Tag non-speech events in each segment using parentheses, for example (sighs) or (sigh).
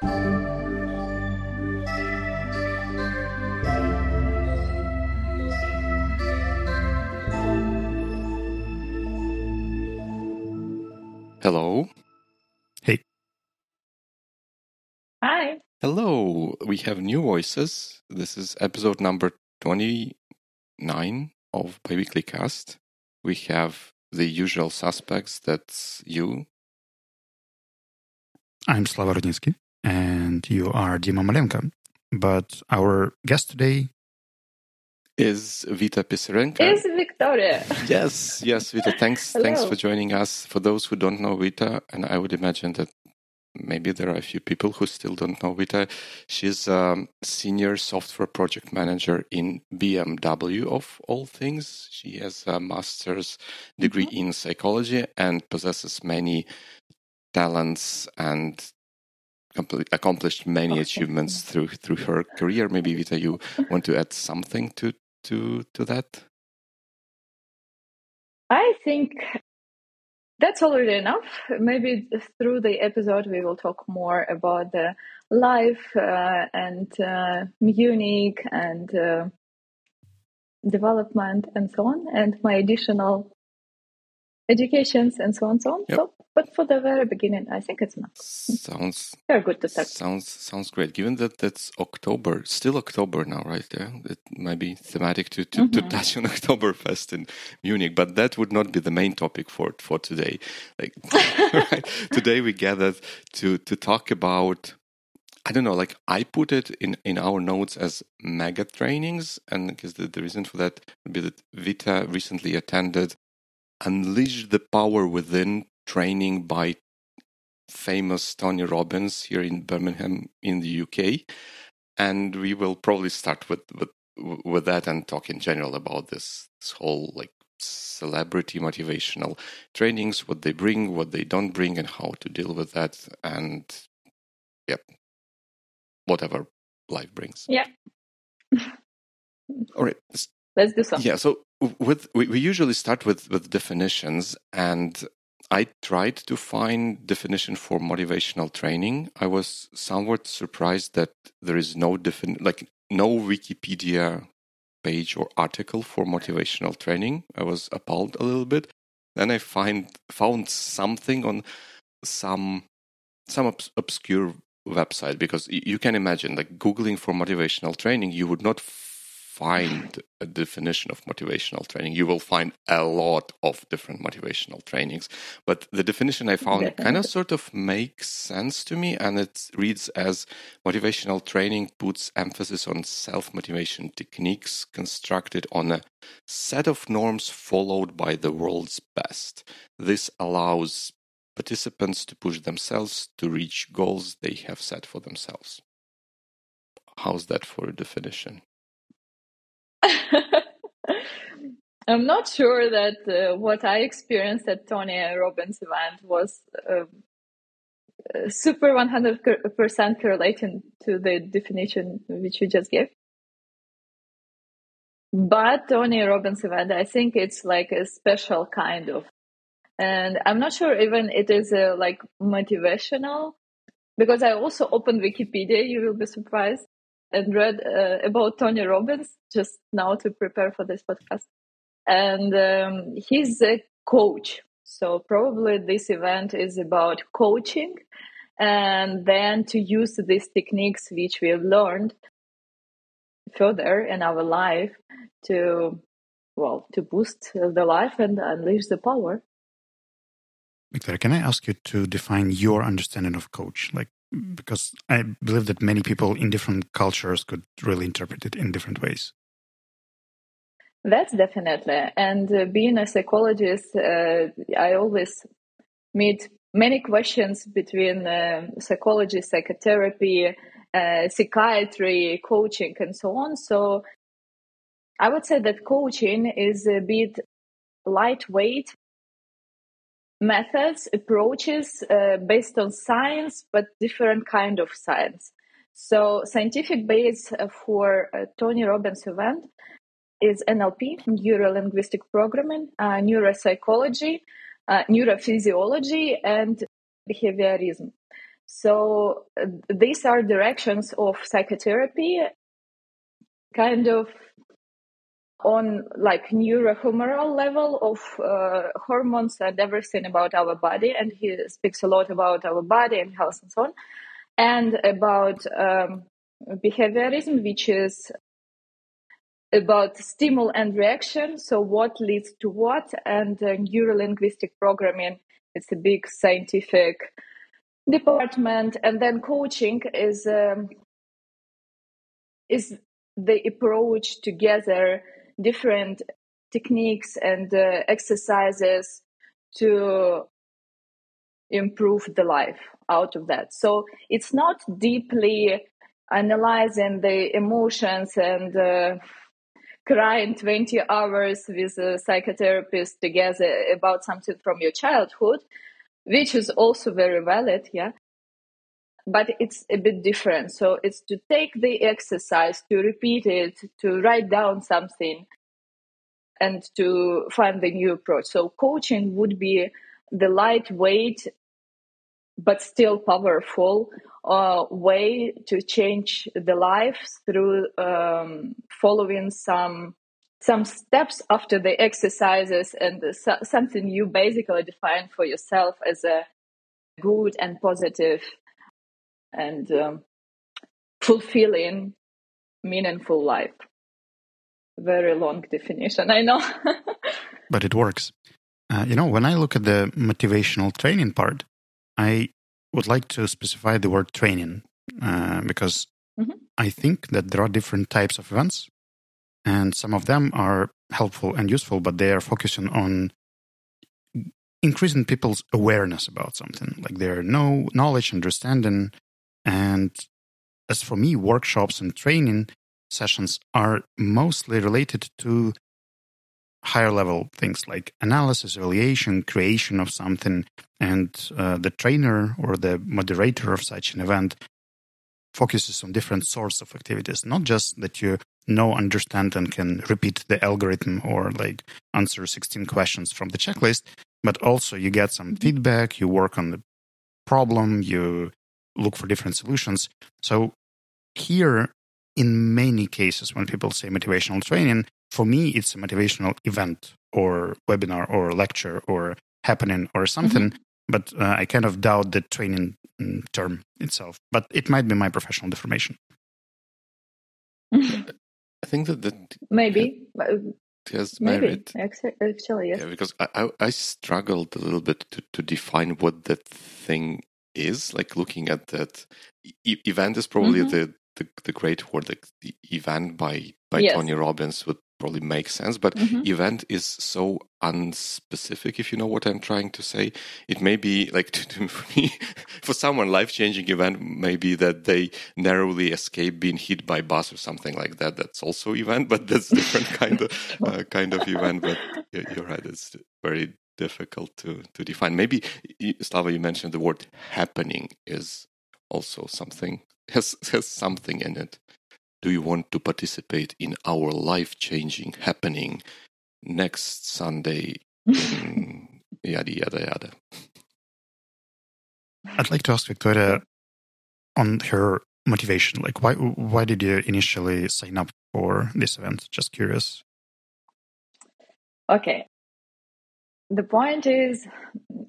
Hello. Hey. Hi. Hello. We have new voices. This is episode number 29 of Biweekly Cast. We have the usual suspects. That's you. I'm Slava Rudnitsky, and you are Dima Malenko. But our guest today Is Vita Pysarenko. Is Victoria. (laughs) yes, yes, Vita. Thanks, thanks for joining us. For those who don't know Vita, and I would imagine that maybe there are a few people who still don't know Vita. She's a senior software project manager in BMW, of all things. She has a master's degree mm-hmm. in psychology and possesses many talents and compl- accomplished many achievements through through her career. Maybe Vita, you (laughs) want to add something to to to that? I think that's already enough. Maybe through the episode we will talk more about the life uh, and uh, Munich and uh, development and so on, and my additional educations and so on, so on. Yep. So, but for the very beginning, I think it's enough. Sounds Very good to talk. Sounds sounds great. Given that that's October, still October now, right? Yeah, it might be thematic to to, to Mhm. touch on (laughs) Oktoberfest in Munich, but that would not be the main topic for for today. Like (laughs) right? today, we gathered to to talk about. I don't know, like I put it in, in our notes as mega trainings, and because the, the reason for that would be that Vita recently attended Unleash the Power Within training by famous Tony Robbins here in Birmingham in the UK, and we will probably start with with with that and talk in general about this this whole like celebrity motivational trainings, what they bring, what they don't bring, and how to deal with that, and yep, whatever life brings. Yeah. All right. Let's do something. Yeah. So with we, we usually start with with definitions, and I tried to find definition for motivational training. I was somewhat surprised that there is no defin like no Wikipedia page or article for motivational training. I was appalled a little bit. Then I find found something on some some obs- obscure website because you can imagine like googling for motivational training you would not find a definition of motivational training you will find a lot of different motivational trainings but the definition i found kind of sort of makes sense to me and it reads as motivational training puts emphasis on self-motivation techniques constructed on a set of norms followed by the world's best this allows participants to push themselves to reach goals they have set for themselves. How's that for a definition? (laughs) I'm not sure that uh, what I experienced at Tony Robbins event was uh, uh, super 100% correlating to the definition which you just gave. But Tony Robbins event, I think it's like a special kind of, and I'm not sure even it is uh, like motivational because I also opened Wikipedia. You will be surprised and read uh, about Tony Robbins just now to prepare for this podcast. And um, he's a coach. So probably this event is about coaching and then to use these techniques which we have learned further in our life to, well, to boost the life and unleash the power. Victoria, can I ask you to define your understanding of coach? Like, because I believe that many people in different cultures could really interpret it in different ways. That's definitely. And uh, being a psychologist, uh, I always meet many questions between uh, psychology, psychotherapy, uh, psychiatry, coaching, and so on. So I would say that coaching is a bit lightweight methods, approaches uh, based on science, but different kind of science. So scientific base uh, for uh, Tony Robbins event is NLP, neuro linguistic programming, uh, neuropsychology, uh, neurophysiology, and behaviorism. So uh, these are directions of psychotherapy, kind of on like neurohumoral level of uh, hormones and everything about our body and he speaks a lot about our body and health and so on and about um, behaviorism which is about stimul and reaction so what leads to what and uh, neurolinguistic programming. It's a big scientific department and then coaching is um, is the approach together different techniques and uh, exercises to improve the life out of that. So it's not deeply analyzing the emotions and uh, crying 20 hours with a psychotherapist together about something from your childhood, which is also very valid, yeah. But it's a bit different. So it's to take the exercise, to repeat it, to write down something, and to find the new approach. So coaching would be the lightweight but still powerful uh, way to change the lives through um, following some some steps after the exercises and something you basically define for yourself as a good and positive and um, fulfilling meaningful life. Very long definition i know. (laughs) But it works. Uh, you know when i look at the motivational training part I would like to specify the word training uh, because mm-hmm. I think that there are different types of events, and some of them are helpful and useful, but they are focusing on increasing people's awareness about something, like their know knowledge, understanding, and as for me, workshops and training sessions are mostly related to higher level things like analysis, evaluation, creation of something, and uh, the trainer or the moderator of such an event focuses on different sorts of activities, not just that you know, understand, and can repeat the algorithm or like answer 16 questions from the checklist, but also you get some feedback, you work on the problem, you look for different solutions. So here, in many cases, when people say motivational training, for me, it's a motivational event or webinar or lecture or happening or something. Mm-hmm. But uh, I kind of doubt the training mm, term itself. But it might be my professional deformation. I think that the maybe has merit. Maybe actually, yes. Yeah, because I, I, I struggled a little bit to to define what that thing is. Like looking at that e- event is probably mm-hmm. the, the the great word. Like the event by by yes. Tony Robbins would probably make sense but mm-hmm. event is so unspecific if you know what i'm trying to say it may be like (laughs) to, to, for me for someone life-changing event maybe that they narrowly escape being hit by bus or something like that that's also event (laughs) but that's different kind of (laughs) uh, kind of event but you're right it's very difficult to to define maybe slava you mentioned the word happening is also something (laughs) has has something in it do you want to participate in our life changing happening next Sunday? In (laughs) yada, yada, yada. I'd like to ask Victoria on her motivation. Like, why, why did you initially sign up for this event? Just curious. Okay. The point is,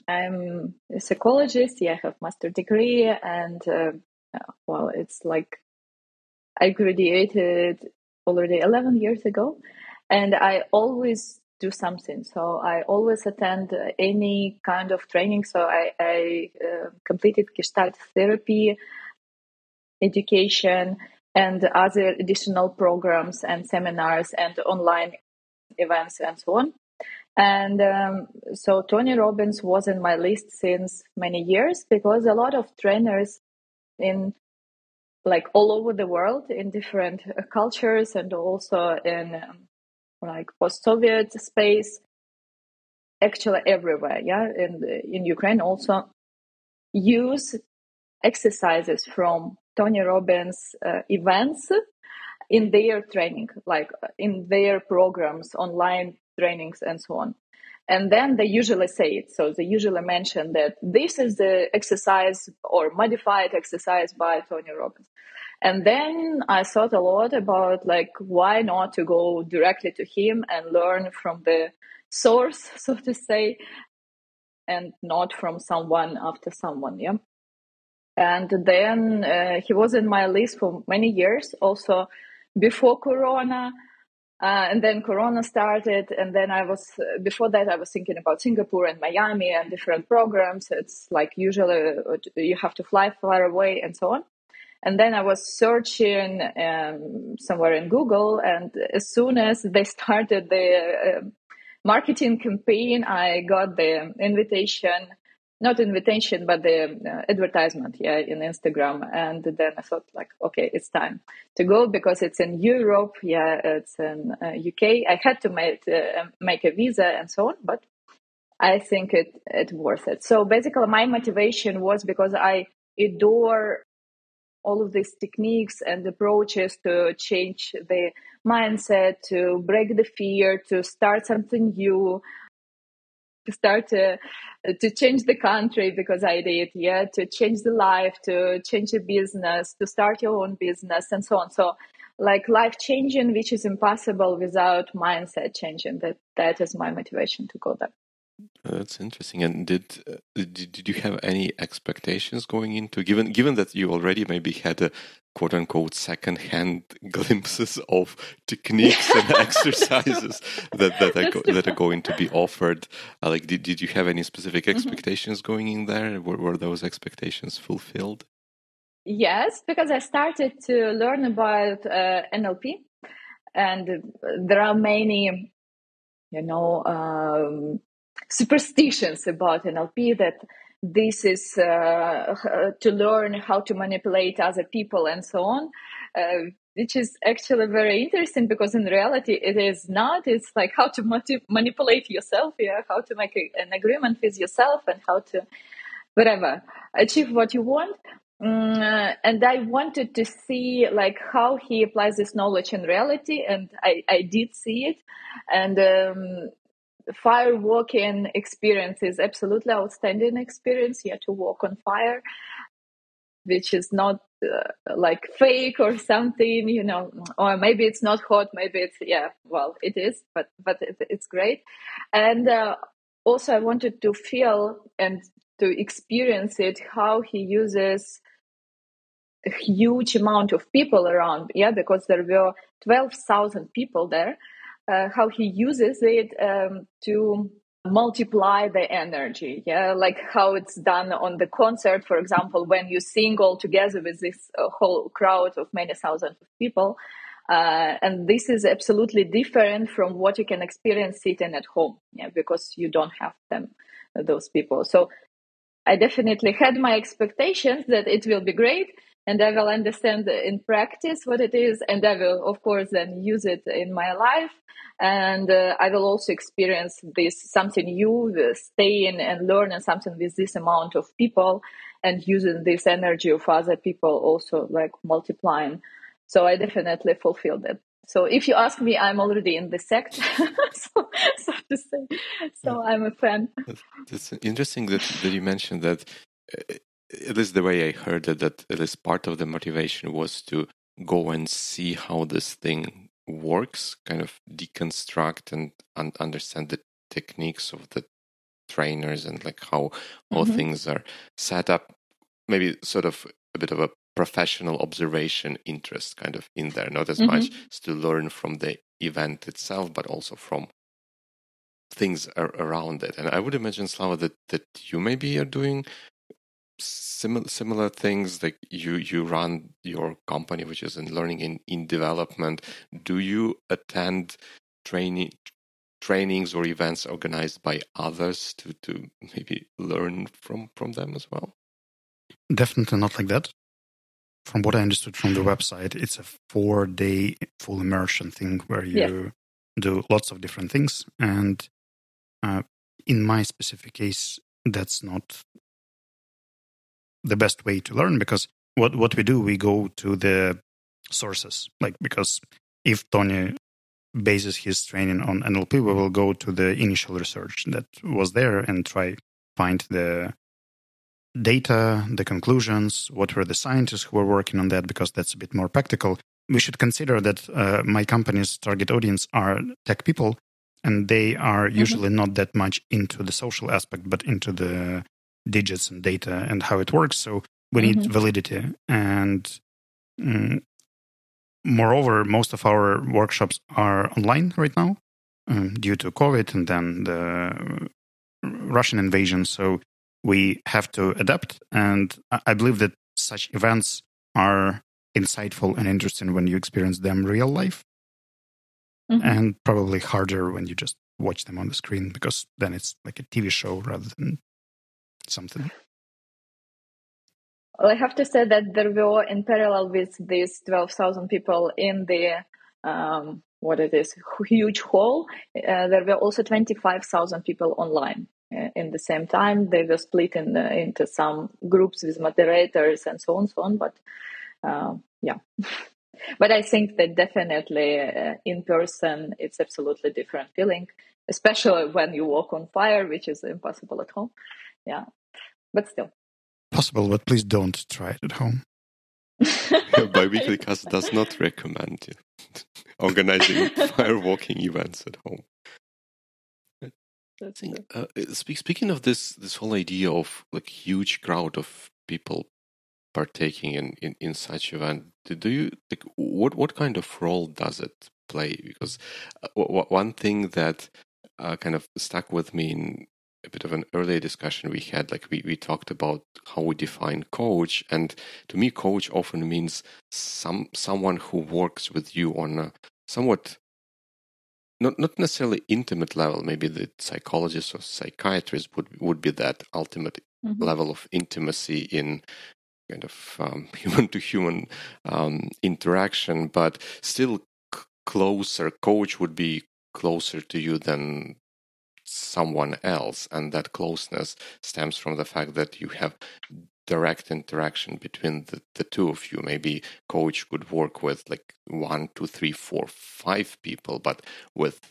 I'm a psychologist. Yeah, I have master degree, and uh, well, it's like I graduated already 11 years ago, and I always do something. So I always attend any kind of training. So I, I uh, completed Gestalt therapy, education, and other additional programs and seminars and online events and so on. And um, so Tony Robbins was in my list since many years because a lot of trainers in like all over the world in different uh, cultures and also in um, like post-Soviet space, actually everywhere. Yeah, in in Ukraine also use exercises from Tony Robbins uh, events in their training, like in their programs, online trainings, and so on. and then they usually say it. So they usually mention that this is the exercise or modified exercise by Tony Robbins. And then I thought a lot about like why not to go directly to him and learn from the source, (laughs) so to say, and not from someone after someone. Yeah. And then uh, he was in my list for many years, also before Corona. Uh, and then Corona started, and then I was uh, before that I was thinking about Singapore and Miami and different programs. It's like usually uh, you have to fly far away and so on. And then I was searching um, somewhere in Google, and as soon as they (laughs) started the uh, marketing campaign, I got the invitation not invitation but the uh, advertisement yeah in instagram. And then i thought like okay it's time to go because it's in europe yeah it's in uh, uk i had to make uh, make a visa and so on but i think it it worth it. So basically my motivation was because i adore all of these techniques and approaches to change the mindset to break the fear to start something new start to uh, to change the country because I did, yeah, to change the life, to change the business, to start your own business, and so on. So, like life changing, which is impossible without mindset changing. That that is my motivation to go there. That's interesting. And did, uh, did did you have any expectations going into given given that you already maybe had a quote unquote second hand (laughs) glimpses of techniques and (laughs) exercises that that are, go, that are going to be offered? Uh, like, did did you have any specific mm-hmm. expectations mm-hmm. going in there? Were were those expectations fulfilled? Yes, because I started to learn about uh, NLP, and there are many, you know. Um, superstitions about NLP that this is uh, to learn how to manipulate other people and so on, uh, which is actually very interesting because in reality it is not. It's like how to motiv- manipulate yourself, yeah, how to make a, an agreement with yourself and how to, whatever, achieve what you want. Mm, and I wanted to see like how he applies this knowledge in reality, and I, I did see it, and um, fire walking experience is absolutely outstanding experience. You have to walk on fire, which is not uh, like fake or something, you know, or maybe it's not hot, maybe it's yeah, well, it is, but but it, it's great. And uh, also, I wanted to feel and to experience it how he uses a huge amount of people around, yeah, because there were twelve thousand people there uh, how he uses it um, to multiply the energy yeah? Like how it's done on the concert for example when you sing all together with this uh, whole crowd of many thousands of people uh, and this is absolutely different from what you can experience sitting at home yeah? Because you don't have them those people. So i definitely had my expectations that it will be great and I will understand in practice what it is, and I will, of course, then use it in my life. And uh, I will also experience this something new, staying and learning something with this amount of people, and using this energy of other people also like multiplying. So I definitely fulfilled it. So if you ask me, I'm already in the sect, (laughs) so, so, to say. So I'm a fan. It's interesting that, that you mentioned that uh, at least the way I heard it, that at least part of the motivation was to go and see how this thing works, kind of deconstruct and un- understand the techniques of the trainers and like how all mm-hmm. things are set up. Maybe sort of a bit of a professional observation interest kind of in there, not as mm-hmm. much to learn from the event itself, but also from things around it. And I would imagine, Slava, that, that you maybe are doing similar similar things like you you run your company which is in learning in in development. Do you attend training trainings or events organized by others to to maybe learn from from them as well? Definitely not like that. From what i understood from the website it's a four day full immersion thing where you yeah. do lots of different things. And uh, in my specific case that's not the best way to learn because what what we do we go to the sources like because if Tony bases his training on NLP, we will go to the initial research that was there and try find the data, the conclusions, what were the scientists who were working on that, because that's a bit more practical. We should consider that uh, my company's target audience are tech people, and they are mm-hmm. usually mm-hmm. not that much into the social aspect, but into the digits and data and how it works. So we mm-hmm. need validity. And mm, moreover, most of our workshops are online right now um, due to COVID and then the Russian invasion. So we have to adapt. And I believe that such events are insightful and interesting when you experience them real life. Mm-hmm. And probably harder when you just watch them on the screen because then it's like a TV show rather than something. Well, I have to say that there were, in parallel with these 12,000 people in the um, what it is huge hall, uh, there were also 25,000 people online uh, in the same time. They were split in, uh, into some groups with moderators and so on, so on. But uh, yeah, (laughs) but I think that definitely uh, in person, it's absolutely different feeling, especially when you walk on fire, which is impossible at home. Yeah, but still possible. But please don't try it at home. Biweekly Cast does not recommend (laughs) organizing (laughs) firewalking events at home. That's think, uh, speak, speaking of this, this whole idea of like huge crowd of people partaking in, in, in such event, do you like what what kind of role does it play? Because uh, w- one thing that uh, kind of stuck with me in a bit of an earlier discussion we had like we, we talked about how we define coach and to me coach often means some someone who works with you on a somewhat not not necessarily intimate level maybe the psychologist or psychiatrist would would be that ultimate mm-hmm. level of intimacy in kind of um, (laughs) human to human um, interaction but still c- closer coach would be closer to you than someone else and that closeness stems from the fact that you have direct interaction between the, the two of you. Maybe coach could work with like one two three four five people but with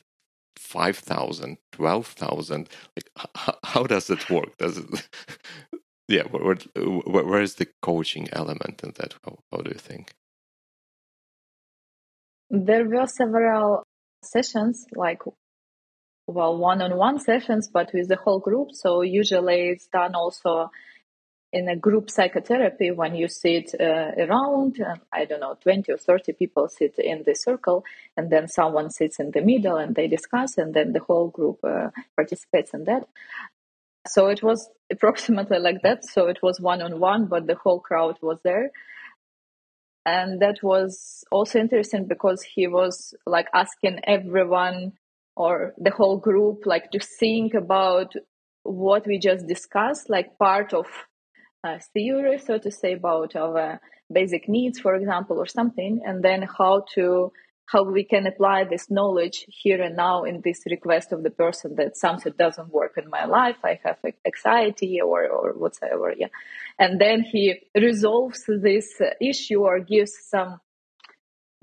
5000 12000 like h- how does it work? Does it (laughs) yeah where, where, where is the coaching element in that? How, how do you think? There were several sessions like well one-on-one sessions but with the whole group. So usually it's done also in a group psychotherapy when you sit uh, around uh, i don't know 20 or 30 people sit in the circle and then someone sits in the middle and they discuss and then the whole group uh, participates in that. So it was (laughs) approximately like that. So it was one-on-one but the whole crowd was there. And that was also interesting because he was like asking everyone or the whole group like to think about what we just discussed like part of uh, theory so to say about our basic needs for example or something and then how to how we can apply this knowledge here and now in this request of the person that something doesn't work in my life i have anxiety or or whatever yeah. And then he resolves this issue or gives some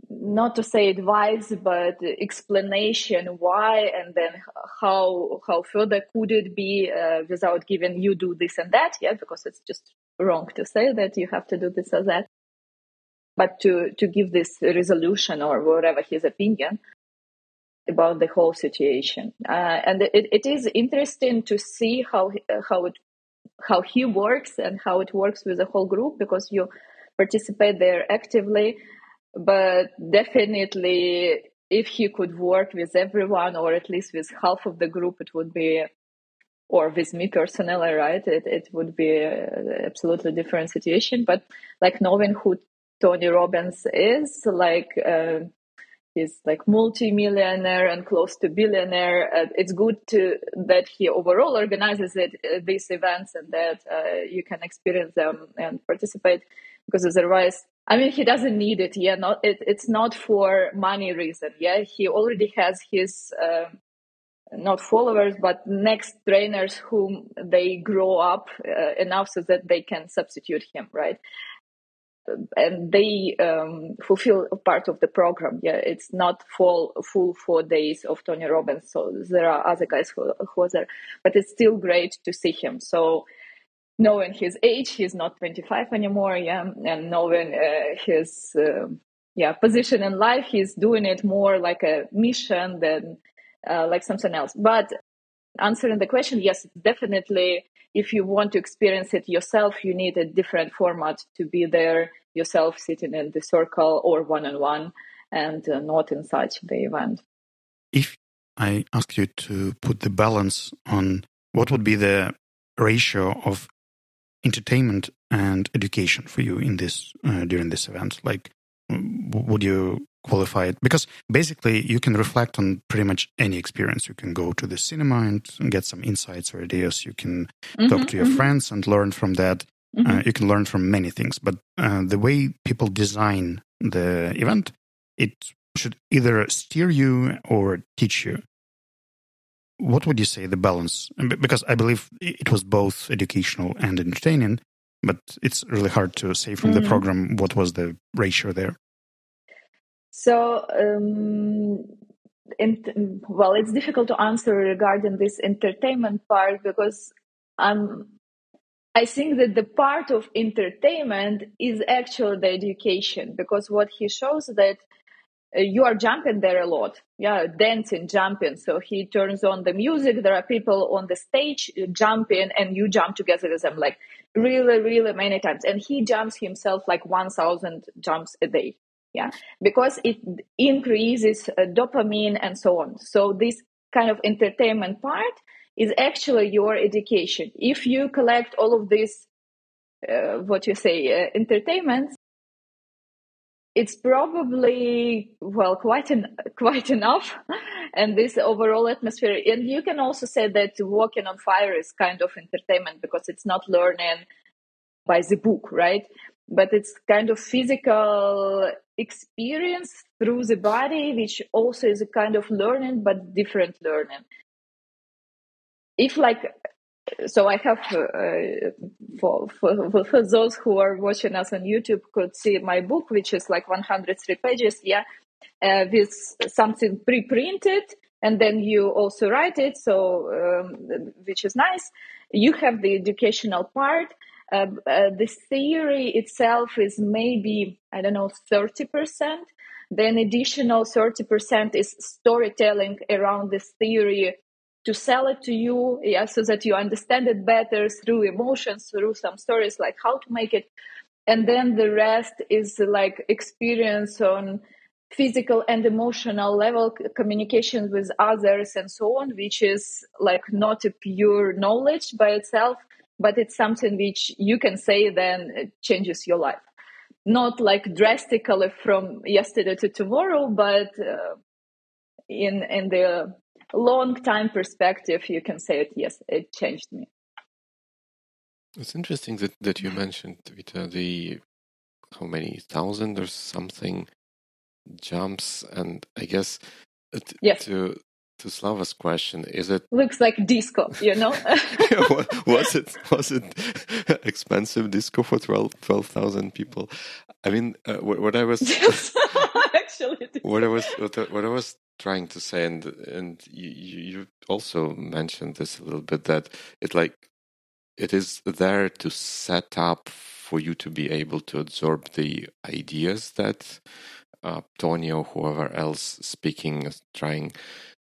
not to say advice but explanation why and then how how further could it be uh, without giving you do this and that yeah because it's just wrong to say that you have to do this or that. But to to give this resolution or whatever his opinion about the whole situation. Uh, and it, it is interesting to see how how it how he works and how it works with the whole group because you participate there actively but definitely if he could work with everyone or at least with half of the group it would be or with me personally right it, it would be absolutely different situation. But like knowing who tony robbins is like uh, he's like multi-millionaire and close to billionaire uh, it's good to that he overall organizes it uh, these events and that uh, you can experience them and participate. Because otherwise I mean, he doesn't need it. Yeah, not it, it's not for money reason. Yeah, he already has his uh, not followers, but next trainers whom they grow up uh, enough so that they can substitute him, right? and they um, fulfill part of the program. Yeah, it's not full full four days of Tony Robbins. So there are other guys who, who are there, but it's still great to see him. So knowing his age, he's not 25 anymore. Yeah, and knowing uh, his uh, yeah position in life, he's doing it more like a mission than uh, like something else. But answering the question, yes, definitely if you want to experience it yourself, you need a different format to be there yourself, sitting in the circle or one on one, and uh, not inside the event. If I ask you to put the balance on what would be the ratio of entertainment and education for you in this uh, during this event, like would you qualify it because basically you can reflect on pretty much any experience. You can go to the cinema and get some insights or ideas. You can mm-hmm, talk to your mm-hmm. friends and learn from that. Mm-hmm. Uh, you can learn from many things, but uh, the way people design the event, it should either steer you or teach you. What would you say the balance? Because I believe it was both educational and entertaining, but it's really hard to say from the mm-hmm. program what was the ratio there. So, um, in, well, it's difficult to answer regarding this entertainment part because I'm. I think that the part of entertainment is actually the education because what he shows that you are jumping there a lot. Yeah dancing jumping. So he turns on the music. There are people on the stage jumping and you jump together with them like really really many times. And he jumps himself like 1000 jumps a day. Yeah? Because it increases uh, dopamine and so on. So this kind of entertainment part is actually your education. If you collect all of this uh, what you say uh, entertainment it's probably well quite an, (laughs) quite enough and this overall atmosphere and you can also say that walking on fire is kind of entertainment because it's not learning by the book right but it's kind of physical experience through the body, which also is a kind of learning, but different learning. If like, so I have uh, for, for for those who are watching us on YouTube could see my book, which is like 103 pages, yeah, uh, with something pre-printed, and then you also write it, so um, which is nice. You have the educational part uh, uh, the theory itself is maybe, I don't know, 30%. Then additional 30% is storytelling around this theory to sell it to you, yeah, so that you understand it better through emotions, through some stories, like how to make it. And then the rest is like experience on physical and emotional level communication with others and so on which is like not a pure knowledge by itself but it's something which you can say then it changes your life not like drastically from yesterday to tomorrow but uh, in in the long time perspective you can say it yes it changed me it's interesting that, that you mentioned Vita, the how many thousand or something jumps and i guess yes. to to Slava's question, is it looks like disco? You know, (laughs) was it was it (laughs) expensive disco for 12,000 people? I mean, uh, what, what, I was (laughs) yes, actually, what I was what, what, I was trying to say, and and you, you also mentioned this a little bit that it like it is there to set up for you to be able to absorb the ideas that uh, Tony or whoever else speaking is trying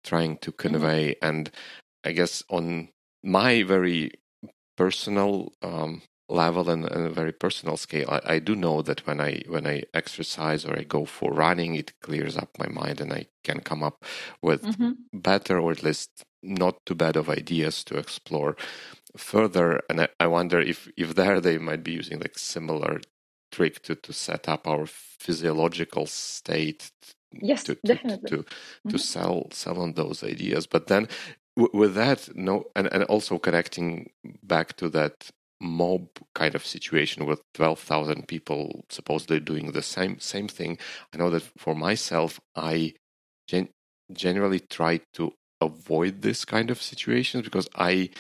trying to mm-hmm. convey. Mm-hmm. And I guess on my very personal um, level and, and, a very personal scale, I, I, do know that when I when I exercise or I go for running, it clears up my mind and I can come up with mm-hmm. better or at least not too bad of ideas to explore further. And I, I wonder if if there they might be using like similar trick to, to set up our physiological state yes to, definitely. to, to, mm-hmm. to sell sell on those ideas but then w- with that no and, and also connecting back to that mob kind of situation with 12,000 people supposedly doing the same same thing i know that for myself i gen- generally try to avoid this kind of situations because i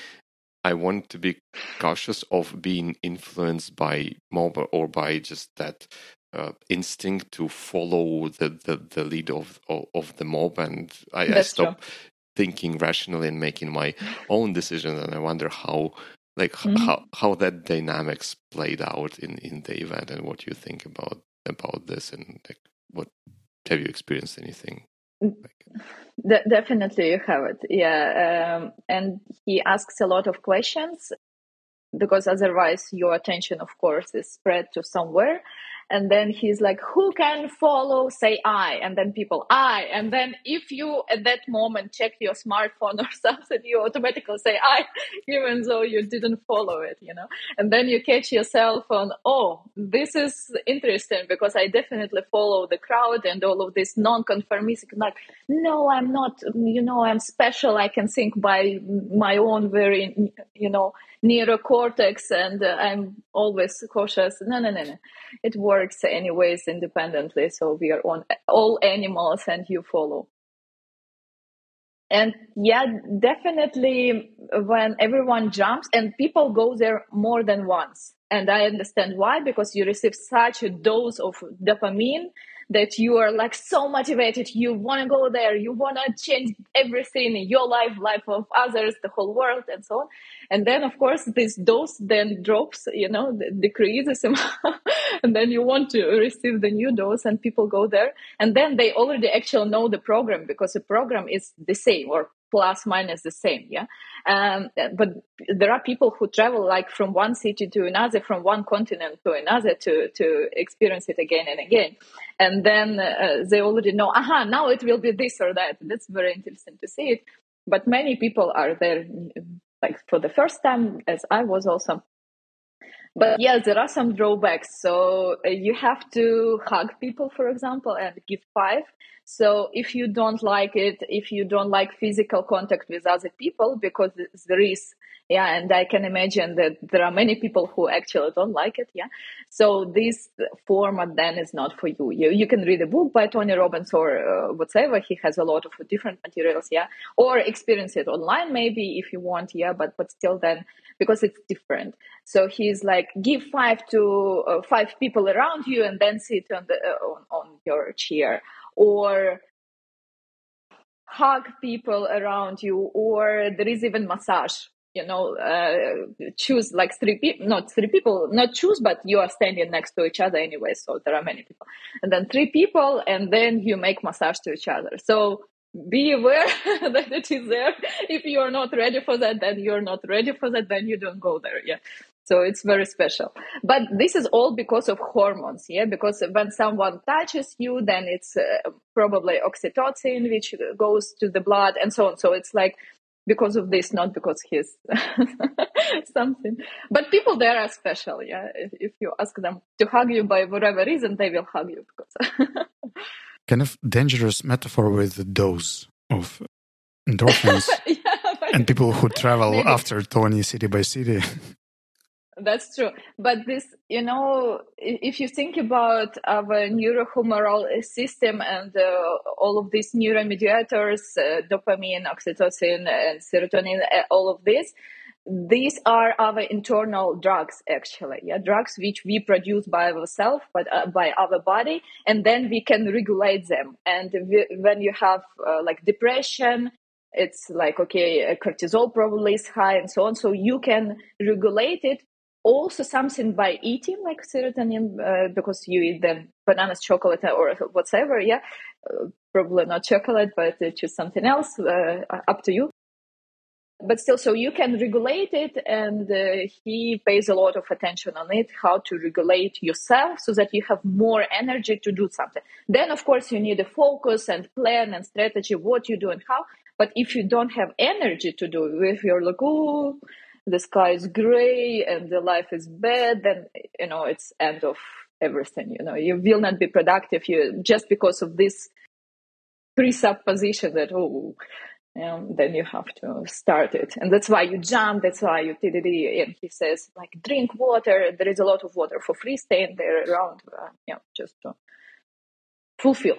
I want to be cautious of being influenced by mob or by just that uh, instinct to follow the, the, the lead of, of, of the mob, and I, I stop true. thinking rationally and making my (laughs) own decisions. And I wonder how like mm-hmm. how how that dynamics played out in in the event and what you think about about this and like what have you experienced anything mm. (sighs) De- definitely you have it yeah um, and he asks a lot of questions because otherwise your attention of course is spread to somewhere and then he's like who can follow say i? And then people i. And then if you at that moment check your smartphone (laughs) or something you automatically say i (laughs) even though you didn't follow it you know? And then you catch yourself on oh this is interesting because i definitely follow the crowd and all of this non-conformistic like no i'm not you know i'm special. I can think by my own very you know neurocortex and uh, i'm always cautious. No no no no. It works anyways independently so we are on all animals and you follow. And yeah definitely when everyone jumps and people go there more than once. And i understand why because you receive such a dose of dopamine that you are like so motivated. You want to go there. You want to change everything in your life life of others the whole world and so on. And then of course this dose then drops you know decreases. (laughs) And then you want to receive the new dose and people go there. And then they already actually know the program because the program is the same or plus minus the same yeah? Um, but there are people who travel like from one city to another from one continent to another to to experience it again and again. And then uh, they already know aha now it will be this or that. That's very interesting to see it. But many people are there like for the first time as i was also. But yes there are some drawbacks. So uh, you have to hug people for example and give five so if you don't like it if you don't like physical contact with other people because there is yeah and i can imagine that there are many people who actually don't like it yeah. So this format then is not for you. You, you can read a book by tony robbins or uh, whatever. He has a lot of different materials yeah. Or experience it online maybe if you want yeah but but still then because it's different. So he's like give five to uh, five people around you and then sit on the uh, on, on your chair or hug people around you or there is even massage you know uh, choose like three people not three people not choose but you are standing next to each other anyway so there are many people. And then three people and then you make massage to each other. So be aware (laughs) that it is there. If you're not ready for that then you're not ready for that then you don't go there yeah so it's very special but this is all because of hormones yeah because when someone touches you then it's uh, probably oxytocin which goes to the blood and so on so it's like because of this, not because he's (laughs) something. But people there are special, yeah. If, if, you ask them to hug you by whatever reason, they will hug you because. (laughs) kind of dangerous metaphor with the dose of endorphins (laughs) yeah, and people who travel maybe. after Tony city by city. That's true. But this, you know, if you think about our neurohumoral system and uh, all of these neuromediators, uh, dopamine, oxytocin, and serotonin, uh, all of this, these are our internal drugs, actually. Yeah, drugs which we produce by ourselves, but uh, by our body, and then we can regulate them. And we, when you have uh, like depression, it's like okay cortisol probably is high and so on so you can regulate it also something by eating like serotonin uh, because you eat then bananas chocolate or whatever yeah? Uh, probably not chocolate but uh, choose something else uh, up to you. But still so you can regulate it and uh, he pays a lot of attention on it how to regulate yourself so that you have more energy to do something. Then of course you need a focus and plan and strategy what you do and how. But if you don't have energy to do if you're like oh the sky is gray and the life is bad, then you know it's end of everything. You know, you will not be productive. You just because of this presupposition that oh, um, then you have to start it, and that's why you jump. That's why you TDD. And he says like drink water. There is a lot of water for free. Staying there around. Uh, yeah, just to fulfill.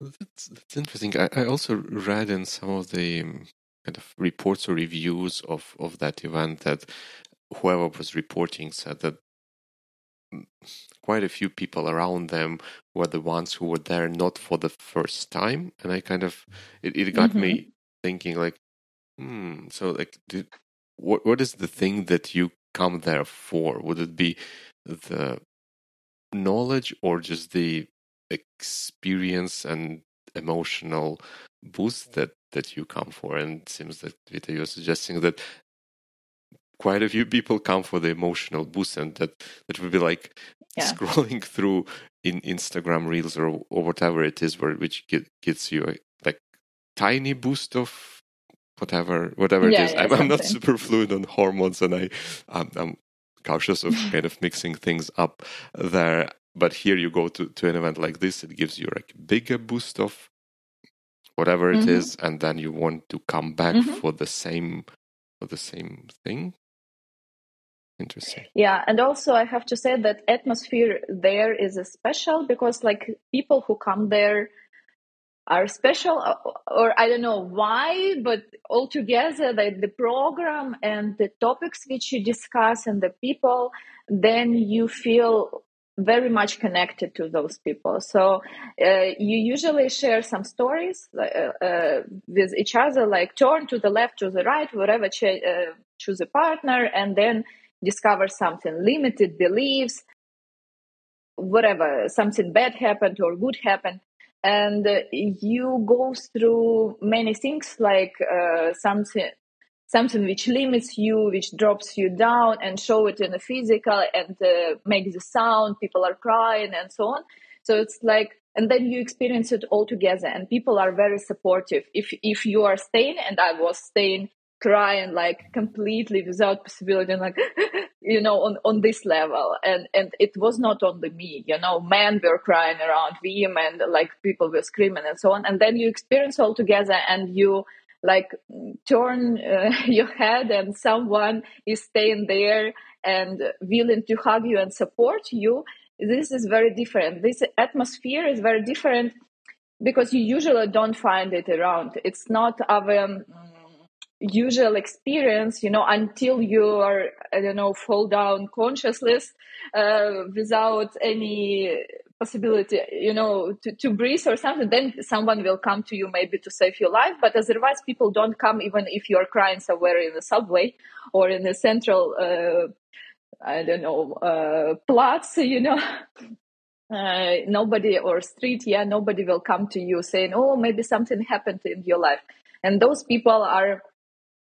That's, that's interesting. I, I also read in some of the um, kind of reports or reviews of of that event that whoever was reporting said that quite a few people around them were the ones who were there not for the first time and i kind of it, it got mm-hmm. me thinking like hmm so like did, what what is the thing that you come there for would it be the knowledge or just the experience and emotional boost that that you come for and it seems that Vita you're suggesting that quite a few people come for the emotional boost and that that would be like (laughs) yeah. scrolling through in Instagram reels or or whatever it is where which get, gets you a, like tiny boost of whatever whatever yeah, it is. Yeah, I'm, I'm, not super fluent on hormones and I I'm, I'm cautious of (laughs) kind of mixing things up there. But here you go to, to an event like this, it gives you like bigger boost of whatever it mm-hmm. is, and then you want to come back mm-hmm. for the same for the same thing. Interesting. Yeah, and also I have to say that atmosphere there is a special because like people who come there are special uh, or i don't know why but altogether the, the program and the topics which you discuss and the people then you feel very much connected to those people. So uh, you usually share some stories uh, uh, with each other like turn to the left to the right whatever ch- uh, choose a partner and then discover something limited beliefs whatever something bad happened or good happened. And uh, you go through many things like uh, something something which limits you which drops you down and show it in the physical and uh, make the sound people are crying and so on. So it's like and then you experience it all together and people are very supportive. If if you are staying and i was staying crying like completely without possibility like (laughs) you know on on this level. And and it was not only me you know men were crying around women, like people were screaming and so on. And then you experience all together and you like turn uh, (laughs) your head and someone is staying there and willing to hug you and support you. This is very different. This atmosphere is very different because you usually don't find it around. It's not our um, usual experience you know until you are i don't know fall down consciousness uh, without any possibility you know to, to breathe or something then someone will come to you maybe to save your life. But otherwise people don't come even if you are crying somewhere in the subway or in the central uh, i don't know uh, plots you know. (laughs) Uh, nobody or street yeah nobody will come to you saying oh maybe something happened in your life. And those people are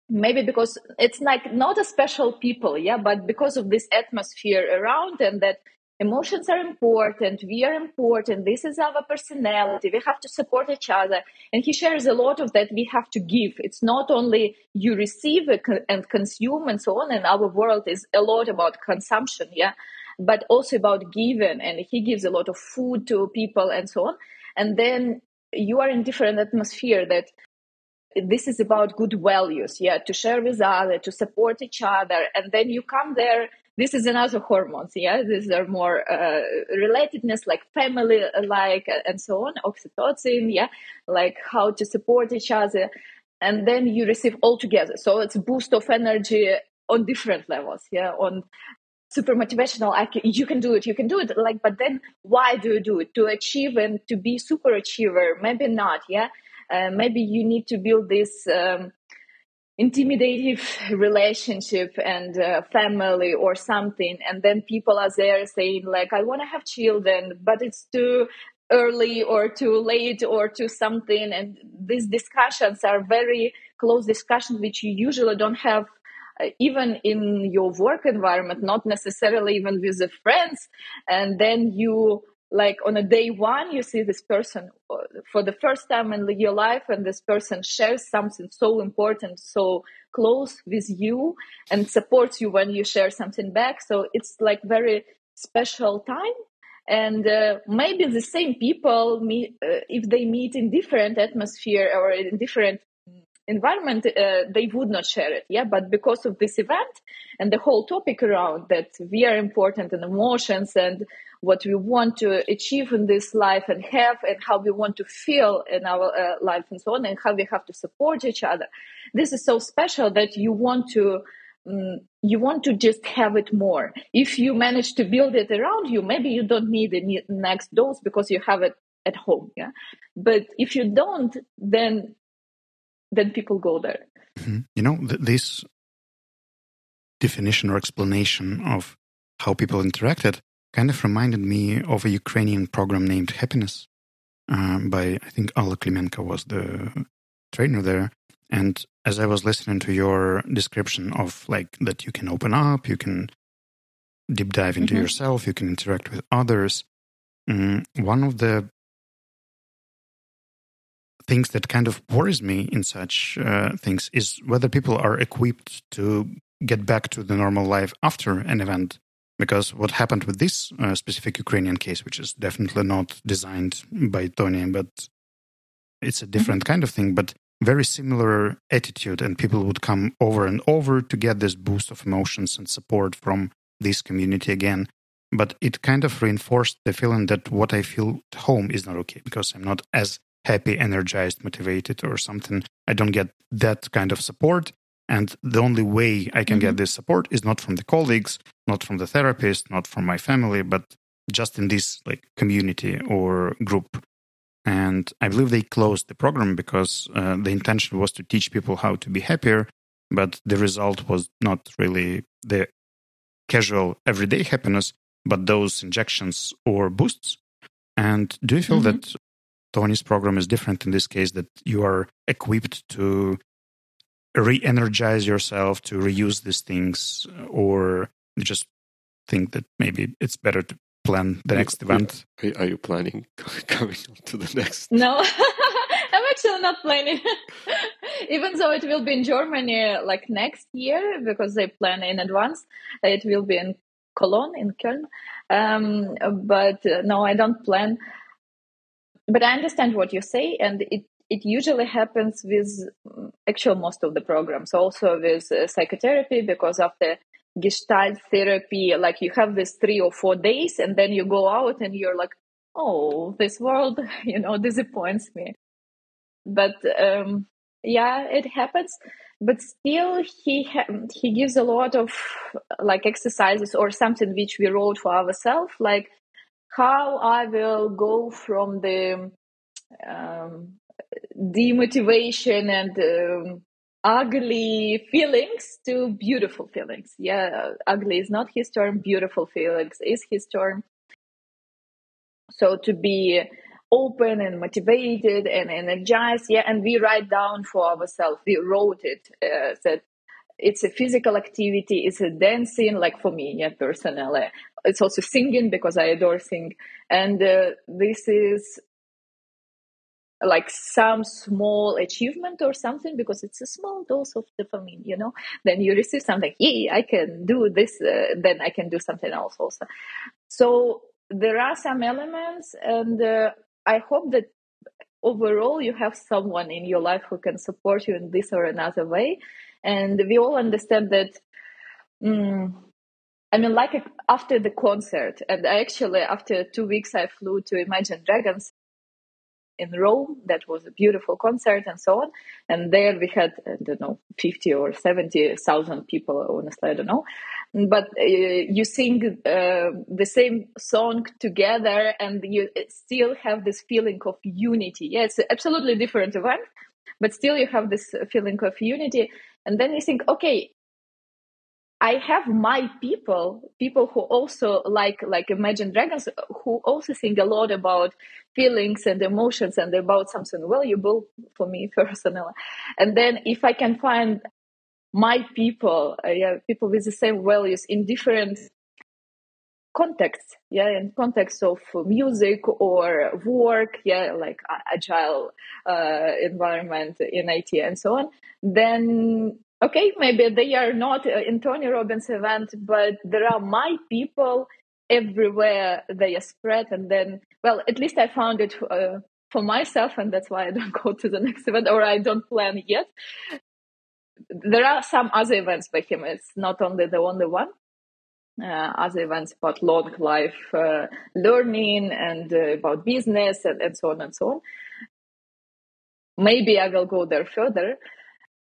maybe because it's like not a special people yeah but because of this atmosphere around and that emotions are important we are important this is our personality we have to support each other. And he shares a lot of that we have to give. It's not only you receive and consume and so on and our world is a lot about consumption yeah? But also about giving and he gives a lot of food to people and so on. And then you are in different atmosphere that this is about good values yeah? To share with others to support each other. And then you come there this is another hormones yeah? These are more uh, relatedness like family like and so on oxytocin yeah? Like how to support each other and then you receive all together. So it's boost of energy on different levels yeah? On super motivational can, you can do it you can do it like but then why do you do it? To achieve and to be super achiever maybe not yeah? Uh, maybe you need to build this um, intimidative relationship and uh, family or something and then people are there saying like i want to have children but it's too early or too late or too something and these discussions are very close discussions which you usually don't have uh, even in your work environment not necessarily even with the friends and then you like on a day one you see this person uh, for the first time in your life and this person shares something so important so close with you and supports you when you share something back so it's like very special time and uh, maybe the same people meet uh, if they meet in different atmosphere or in different environment, uh, they would not share it. Yeah. But because of this event and the whole topic around that we are important and emotions and what we want to achieve in this life and have and how we want to feel in our uh, life and so on and how we have to support each other. This is so special that you want to um, you want to just have it more. If you manage to build it around you, maybe you don't need the next dose because you have it at home. Yeah, but if you don't, then then people go there. Mm-hmm. You know, th- this definition or explanation of how people interacted kind of reminded me of a Ukrainian program named Happiness uh, by, I think, Alla Klimenko was the trainer there. And as I was listening to your description of like that you can open up, you can deep dive into mm-hmm. yourself, you can interact with others. Um, one of the things that kind of worries me in such uh, things is whether people are equipped to get back to the normal life after an event. Because what happened with this uh, specific Ukrainian case, which is definitely not designed by Tony, but it's a different kind of thing. But very similar attitude and people would come over and over to get this boost of emotions and support from this community again but it kind of reinforced the feeling that what i feel at home is not okay because i'm not as happy energized motivated or something i don't get that kind of support and the only way i can mm-hmm. get this support is not from the colleagues not from the therapist not from my family but just in this like community or group and I believe they closed the program because uh, the intention was to teach people how to be happier, but the result was not really the casual everyday happiness, but those injections or boosts. And do you feel mm-hmm. that Tony's program is different in this case, that you are equipped to re energize yourself, to reuse these things, or just think that maybe it's better to plan the next event? Are you planning (laughs) coming to the next? No, (laughs) I'm actually not planning. (laughs) Even though it will be in Germany like next year because they plan in advance, it will be in Cologne, in Köln. Um, but uh, no, I don't plan. But I understand what you say, and it it usually happens with actual most of the programs, also with uh, psychotherapy, because after gestalt therapy like you have this three or four days and then you go out and you're like oh this world (laughs) you know disappoints me. But um yeah it happens. But still he ha- he gives a lot of like exercises or something which we wrote for ourselves like how i will go from the um, demotivation and um, ugly feelings to beautiful feelings. Yeah, ugly is not his term, beautiful feelings is his term. So to be open and motivated and energized, yeah, and we write down for ourselves, we wrote it uh, that it's a physical activity, it's a dancing, like for me, yeah, personally. It's also singing because I adore sing. And uh, this is like some small achievement or something because it's a small dose of dopamine you know? Then you receive something yeah i can do this uh, then i can do something else also. So there are some elements and uh, i hope that overall you have someone in your life who can support you in this or another way. And we all understand that mm, I mean, like after the concert, and actually after two weeks, I flew to Imagine Dragons in Rome. That was a beautiful concert and so on. And there we had, I don't know, 50 or 70,000 people, honestly, I don't know. But uh, you sing uh, the same song together and you still have this feeling of unity. Yeah, it's absolutely different event, but still you have this feeling of unity. And then you think, okay, I have my people, people who also like like Imagine Dragons, who also think a lot about feelings and emotions and about something valuable for me personally. And then if I can find my people, uh, yeah, people with the same values in different contexts, yeah, in context of music or work, yeah, like agile uh, environment in IT and so on, then okay, maybe they are not uh, in Tony Robbins event, but there are my people everywhere they are spread. And then, well, at least I found it uh, for myself, and that's why I don't (laughs) go to the next event or I don't plan yet. There are some other events by him. It's not only the only one. Uh, other events about long life uh, learning and uh, about business and, and so on and so on. Maybe I will go there further.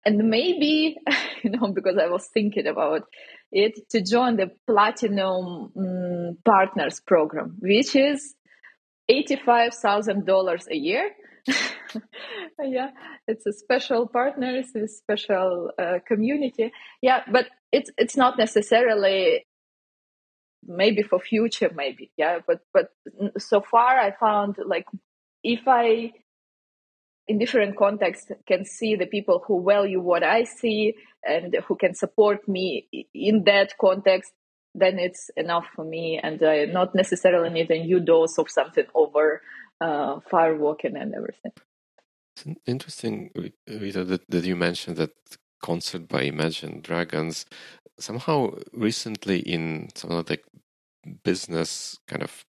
And maybe, (laughs) you know, because I was thinking about it, to join the Platinum um, Partners Program, which is $85,000 a year. (laughs) yeah, it's a special partners, a special uh, community. Yeah, but it's it's not necessarily maybe for future maybe yeah but but so far i found like if i in different contexts can see the people who value what i see and who can support me in that context then it's enough for me and I not necessarily need a new dose of something over uh, firewalking and everything. It's interesting, Vita, that, that you mentioned that concert by Imagine Dragons. Somehow recently in some of the business kind of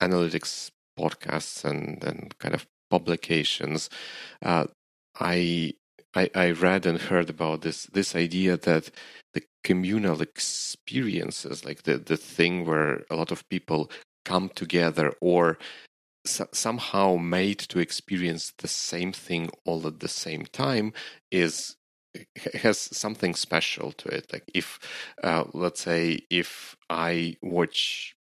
analytics podcasts and, and kind of publications, uh, I, I I read and heard about this this idea that the communal experiences, like the, the thing where a lot of people come together or so, somehow made to experience the same thing all at the same time, is has something special to it. Like if, uh, let's say, if I watch,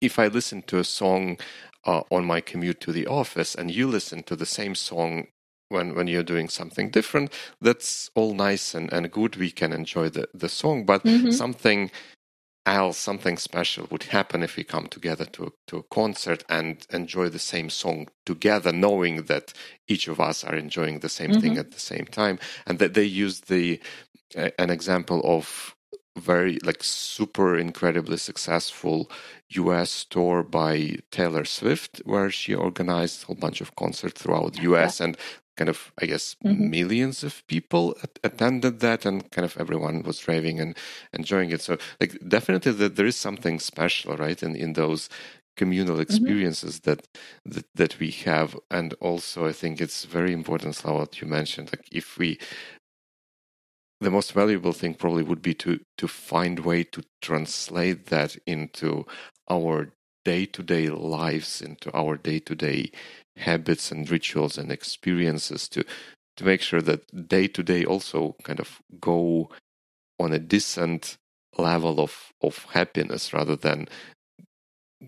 if I listen to a song uh, on my commute to the office, and you listen to the same song when when you're doing something different that's all nice and, and good we can enjoy the, the song but mm-hmm. something else something special would happen if we come together to, to a concert and enjoy the same song together knowing that each of us are enjoying the same mm-hmm. thing at the same time and that they use the uh, an example of very like super incredibly successful US tour by Taylor Swift, where she organized a whole bunch of concerts throughout the US, and kind of i guess mm-hmm. millions of people attended that and kind of everyone was raving and enjoying it so like definitely that there is something special right in in those communal mm-hmm. experiences mm-hmm. that, that that we have and also i think it's very important Slava, what you mentioned like if we the most valuable thing probably would be to to find way to translate that into our day-to-day lives into our day-to-day habits and rituals and experiences to to make sure that day to day also kind of go on a decent level of of happiness rather than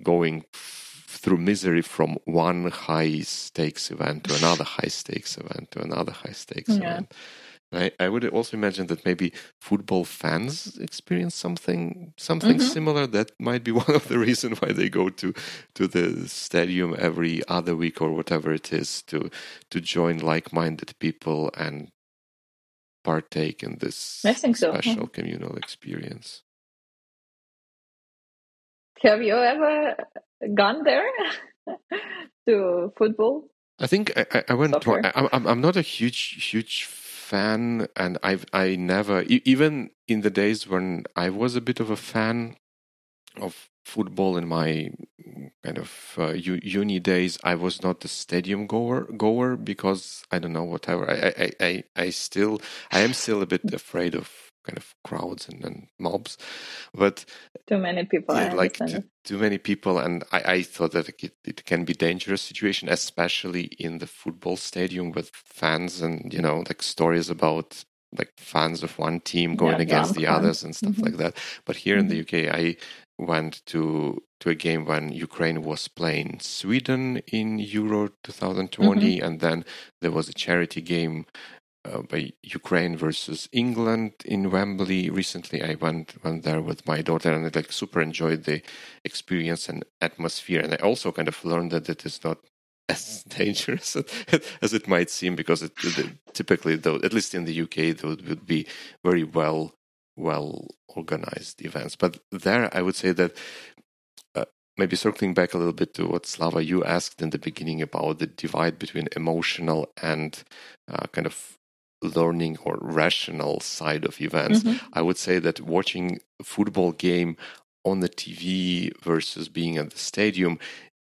going through misery from one high stakes event to another high stakes event to another high stakes yeah. event I, I would also imagine that maybe football fans experience something something mm-hmm. similar. That might be (laughs) one of the reasons why they go to to the stadium every other week or whatever it is to to join like-minded people and partake in this I think special so. Mm-hmm. communal experience. Have you ever gone there (laughs) to football? I think I, I went. To, I, I'm, I'm not a huge huge fan, and I've I never even in the days when I was a bit of a fan of football in my kind of uh, uni days, I was not a stadium goer goer because I don't know whatever. I I I, I still I am still a bit afraid of kind of crowds and, and mobs, but too many people. Yeah, like too, too, many people, and I, I thought that it, it can be dangerous situation, especially in the football stadium with fans and you know like stories about like fans of one team going yeah, against the fans. others and stuff mm-hmm. like that. But here mm-hmm. in the mm-hmm. UK, I went to to a game when Ukraine was playing Sweden in Euro 2020, mm-hmm. and then there was a charity game uh, by Ukraine versus England in Wembley recently. I went went there with my daughter and I like super enjoyed the experience and atmosphere. And I also kind of learned that it is not (laughs) as dangerous (laughs) as it might seem because it, it, typically though at least in the UK those would be very well well organized events. But there I would say that uh, maybe circling back a little bit to what Slava you asked in the beginning about the divide between emotional and uh, kind of learning or rational side of events. Mm-hmm. I would say that watching a football game on the TV versus being at the stadium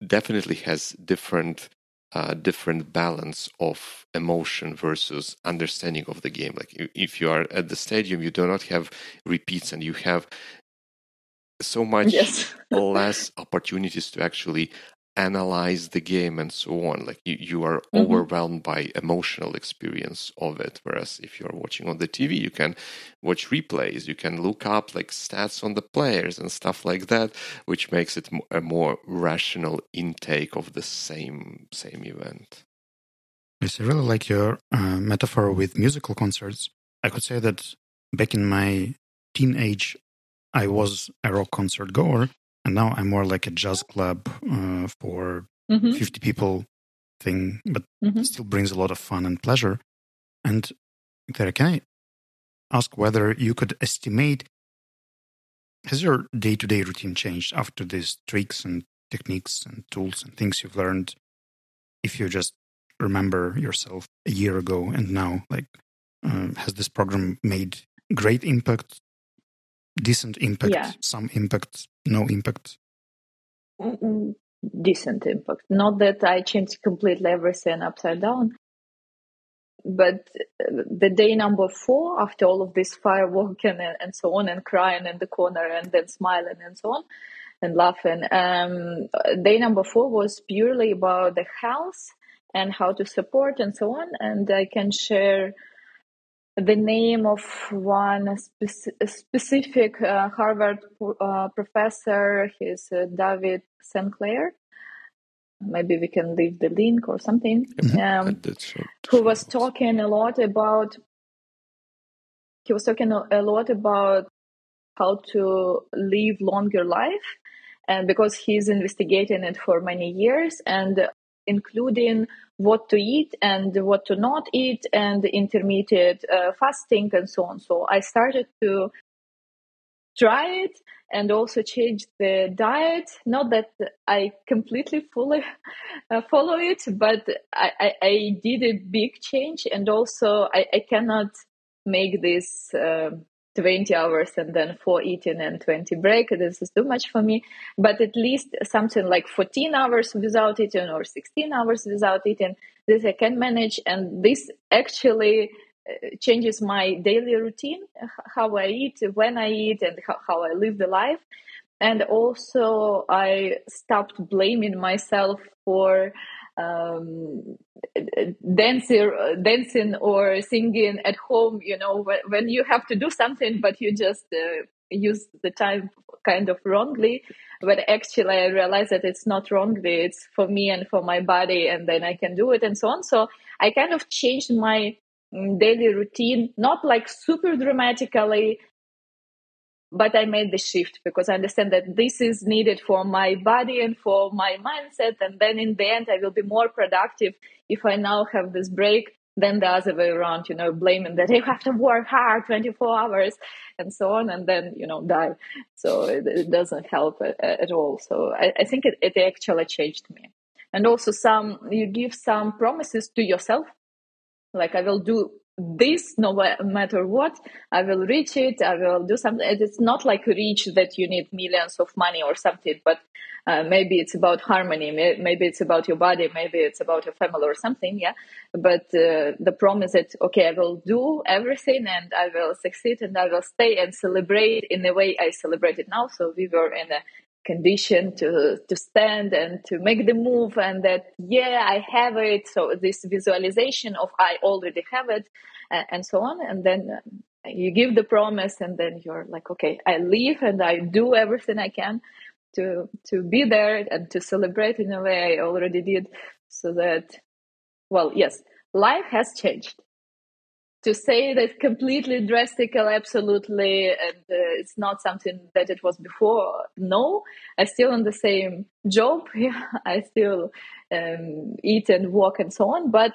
definitely has different uh, different balance of emotion versus understanding of the game. Like if you are at the stadium, you do not have repeats and you have so much yes. (laughs) less opportunities to actually analyze the game and so on. Like you, you are mm-hmm. overwhelmed by emotional experience of it whereas if you're watching on the tv you can watch replays. You can look up like stats on the players and stuff like that which makes it a more rational intake of the same same event. Yes i really like your uh, metaphor with musical concerts. I could say that back in my teenage i was a rock concert goer and now I'm more like a jazz club uh, for mm-hmm. 50 people thing, but mm-hmm. still brings a lot of fun and pleasure. And Victoria, can I ask whether you could estimate has your day to day routine changed after these tricks and techniques and tools and things you've learned? If you just remember yourself a year ago and now, like, uh, has this program made great impact decent impact, yeah. some impact, no impact? Decent impact. Not that I changed completely everything upside down, but uh, the day number four, after all of this firewalking and, and so on, and crying in the corner, and then smiling and so on, and laughing, um, day number four was purely about the health and how to support and so on. And I can share the name of one speci- specific uh, Harvard uh, professor. He's uh, David Sinclair. Maybe we can leave the link or something. Um, who was talking a lot about. He was talking a lot about how to live longer life, and because he's investigating it for many years, and including what to eat and what to not eat and intermittent uh, fasting and so on. So I started to try it and also change the diet. Not that I completely fully (laughs) uh, follow it, but I, I, I, did a big change and also I, I cannot make this uh, 20 hours and then four eating and 20 break. This is too much for me. But at least something like 14 hours without eating or 16 hours without eating, this I can manage. And this actually uh, changes my daily routine, how I eat, when I eat, and how, how I live the life. And also, I stopped blaming myself for um, dancing, dancing or singing at home. You know, when, you have to do something, but you just uh, use the time kind of wrongly. But actually, I realize that it's not wrongly; it's for me and for my body, and then I can do it and so on. So I kind of changed my mm, daily routine, not like super dramatically, but I made the shift because I understand that this is needed for my body and for my mindset. And then in the end, I will be more productive if I now have this break than the other way around, you know, blaming that you have to work hard 24 hours and so on, and then, you know, die. So it, it doesn't help at, at all. So I, I think it, it actually changed me. And also some, you give some promises to yourself. Like I will do this no matter what i will reach it i will do something. It's not like reach that you need millions of money or something but uh, maybe it's about harmony maybe it's about your body maybe it's about your family or something yeah? But uh, the promise that okay i will do everything and i will succeed and i will stay and celebrate in the way i celebrate it now. So we were in a condition to to stand and to make the move and that yeah i have it. So this visualization of i already have it and, and so on. And then um, you give the promise and then you're like okay i leave and i do everything i can to to be there and to celebrate in a way i already did so that well yes life has changed to say that completely drastically, absolutely, and uh, it's not something that it was before. No, I still on the same job. (laughs) Yeah, I still um, eat and walk and so on, but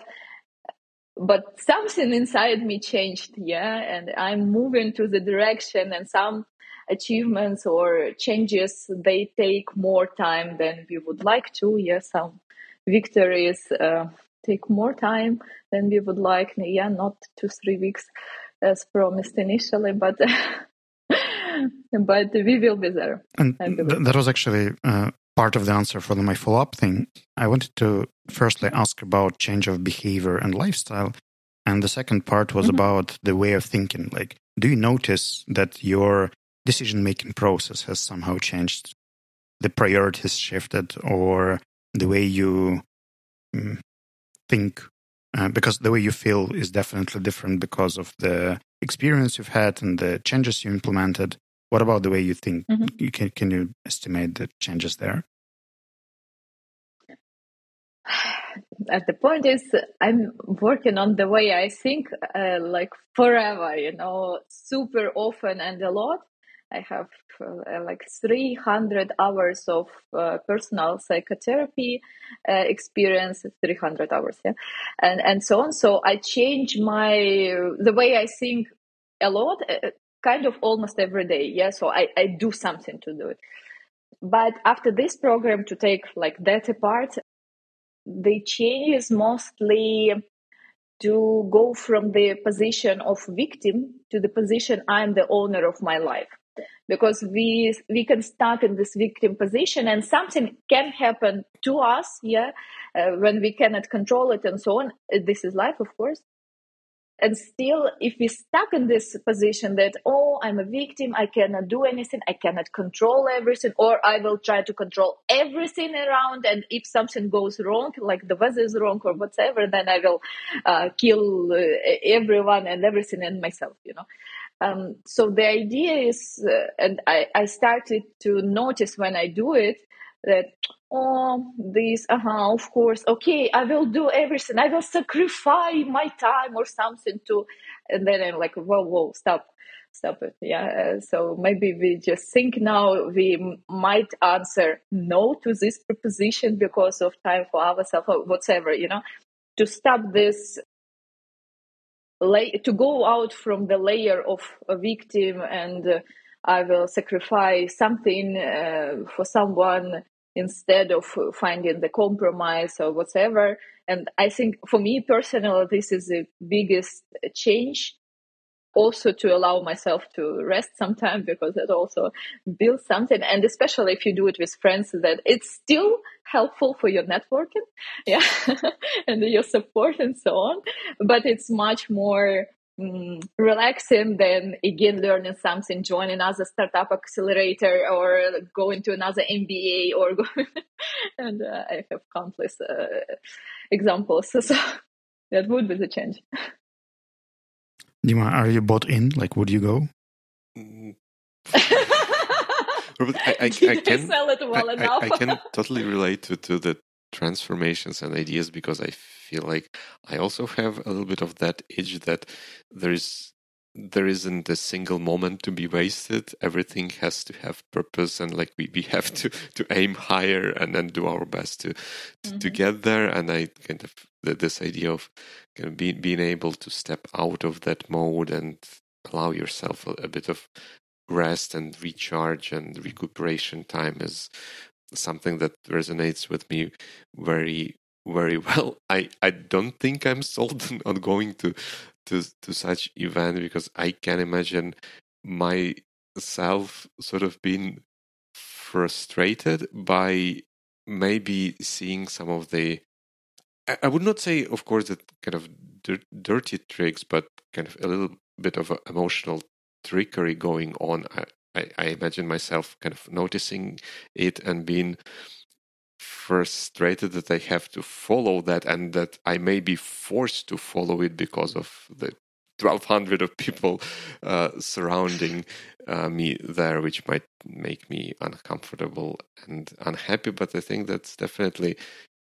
but something inside me changed. Yeah, and I'm moving to the direction, and some achievements or changes they take more time than we would like to. Yeah, some victories. Uh, take more time than we would like. Yeah, not two, three weeks as promised initially, but (laughs) but we will be there. And th- that was actually uh, part of the answer for the my follow up thing. I wanted to firstly ask about change of behavior and lifestyle. And the second part was mm-hmm. about the way of thinking. Like, do you notice that your decision making process has somehow changed? The priorities shifted, or the way you mm, think uh, because the way you feel is definitely different because of the experience you've had and the changes you implemented. What about the way you think? Mm-hmm. You can can you estimate the changes there? (sighs) At the point is, I'm working on the way I think, uh, like forever. You know, super often and a lot. I have uh, like 300 hours of uh, personal psychotherapy uh, experience, 300 hours, yeah, and and so on. So I change my the way I think a lot, uh, kind of almost every day. Yeah, so I I do something to do it. But after this program, to take like that apart, the change is mostly to go from the position of victim to the position I'm the owner of my life because we we can start in this victim position and something can happen to us yeah uh, when we cannot control it and so on. This is life of course. And still if we stuck in this position that oh i'm a victim i cannot do anything i cannot control everything or i will try to control everything around and if something goes wrong like the weather is wrong or whatever then i will uh, kill uh, everyone and everything and myself you know um, so the idea is, uh, and I, I started to notice when I do it that oh this uh-huh of course okay i will do everything. I will sacrifice my time or something to and then i'm like whoa whoa stop stop it. Yeah uh, so maybe we just think now we might answer no to this proposition because of time for ourselves or whatever you know? To stop this lay, to go out from the layer of a victim and uh, I will sacrifice something uh, for someone instead of finding the compromise or whatever. And I think for me personally, this is the biggest change also to allow myself to rest sometime because it also builds something. And especially if you do it with friends that it's still helpful for your networking (laughs) yeah (laughs) and your support and so on. But it's much more um, relaxing than again learning something joining another startup accelerator or going to another mba or going (laughs) and uh, i have countless uh, examples. So that would be the change Dima, are you bought in? Like, would you go? Robert, I, I, (laughs) I, can sell it well I, enough. I, I, can (laughs) totally relate to, to the transformations and ideas because I feel like I also have a little bit of that itch that there is there isn't a single moment to be wasted. Everything has to have purpose, and like we, we have to to aim higher and then do our best to to, mm-hmm. to get there. And I kind of this idea of being able to step out of that mode and allow yourself a, a bit of rest and recharge and recuperation time is something that resonates with me very very (laughs) well. I, I don't think I'm sold (laughs) on going to to to such event because I can imagine myself sort of being frustrated by maybe seeing some of the I would not say, of course, that kind of dirty tricks, but kind of a little bit of emotional trickery going on. I, I, imagine myself kind of noticing it and being frustrated that I have to follow that and that I may be forced to follow it because of the 1200 of people uh, surrounding uh, me there, which might make me uncomfortable and unhappy. But I think that's definitely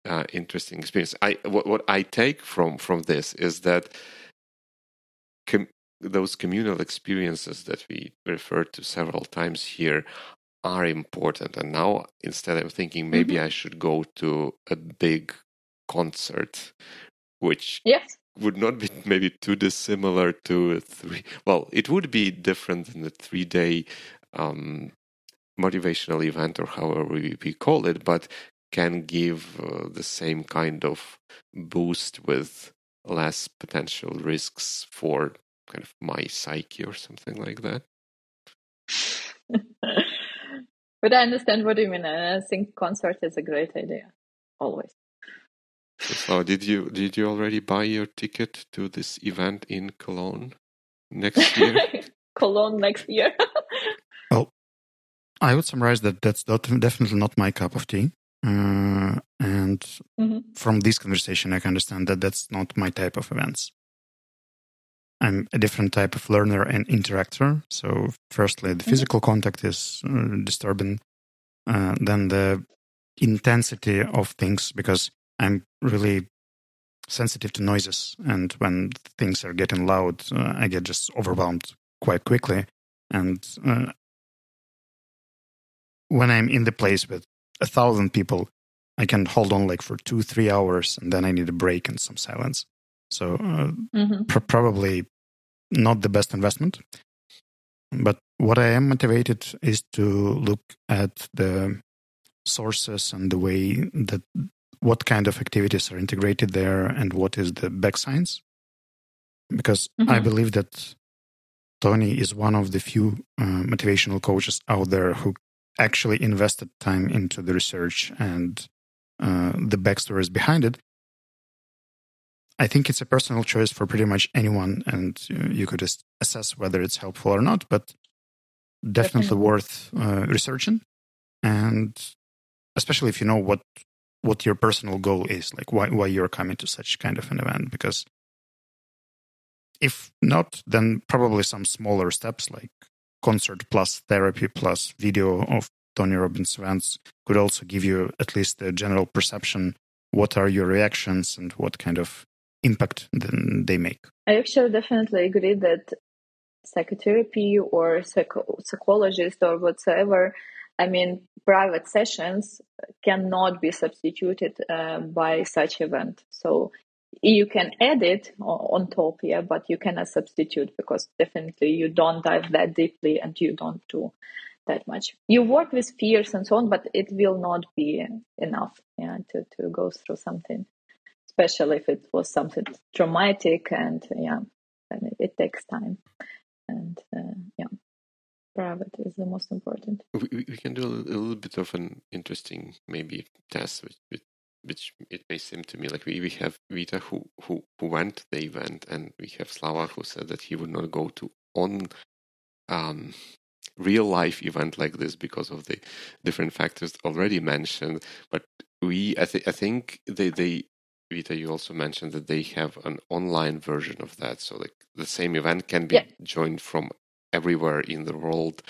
uh, interesting experience. I what, what I take from from this is that com- those communal experiences that we referred to several times here are important. And now instead, I'm thinking maybe mm-hmm. I should go to a big concert, which yes. would not be (laughs) maybe too dissimilar to a three. Well, it would be different than the three day um, motivational event or however we, we call it, but can give uh, the same kind of boost with less potential risks for kind of my psyche or something like that. (laughs) but I understand what you mean, and I think concert is a great idea, always. So, did you did you already buy your ticket to this event in Cologne next year? (laughs) Cologne next year. well, (laughs) I would summarize that that's definitely not my cup of tea. Uh, and mm-hmm. from this conversation, I can understand that that's not my type of events. I'm a different type of learner and interactor. So, firstly, the mm-hmm. physical contact is uh, disturbing. Uh, then the intensity of things, because I'm really sensitive to noises, and when things are getting loud, uh, I get just overwhelmed quite quickly. And uh, when I'm in the place with a thousand people, I can hold on like for two, three hours, and then I need a break and some silence. So uh, mm-hmm. pr- probably not the best investment. But what I am motivated is to look at the sources and the way that what kind of activities are integrated there and what is the back science. Because mm-hmm. I believe that Tony is one of the few uh, motivational coaches out there who actually invested time into the research and uh, the backstories behind it. I think it's a personal choice for pretty much anyone, and uh, you could just assess whether it's helpful or not, but definitely, definitely. worth uh, researching. And especially if you know what what your personal goal is, like why why you're coming to such kind of an event, because if not, then probably some smaller steps like concert plus therapy plus video of Tony Robbins events could also give you at least a general perception what are your reactions and what kind of impact they make. I actually definitely agree that psychotherapy or psycho- psychologist or whatsoever, I mean, private sessions cannot be substituted uh, by such event. So you can add it on top, yeah, but you cannot substitute because definitely you don't dive that deeply and you don't do that much. You work with fears and so on, but it will not be enough, yeah, to, to go through something, especially if it was something traumatic and yeah, and it, it takes time. And uh, yeah, private is the most important. We, we can do a little bit of an interesting maybe test with, with which it may seem to me like we, we have Vita who, who, who went to the event, and we have Slava who said that he would not go to on um, real life event like this because of the different factors already mentioned. But we, I, th- I think they, they, Vita, you also mentioned that they have an online version of that, so like the same event can be yeah. joined from everywhere in the world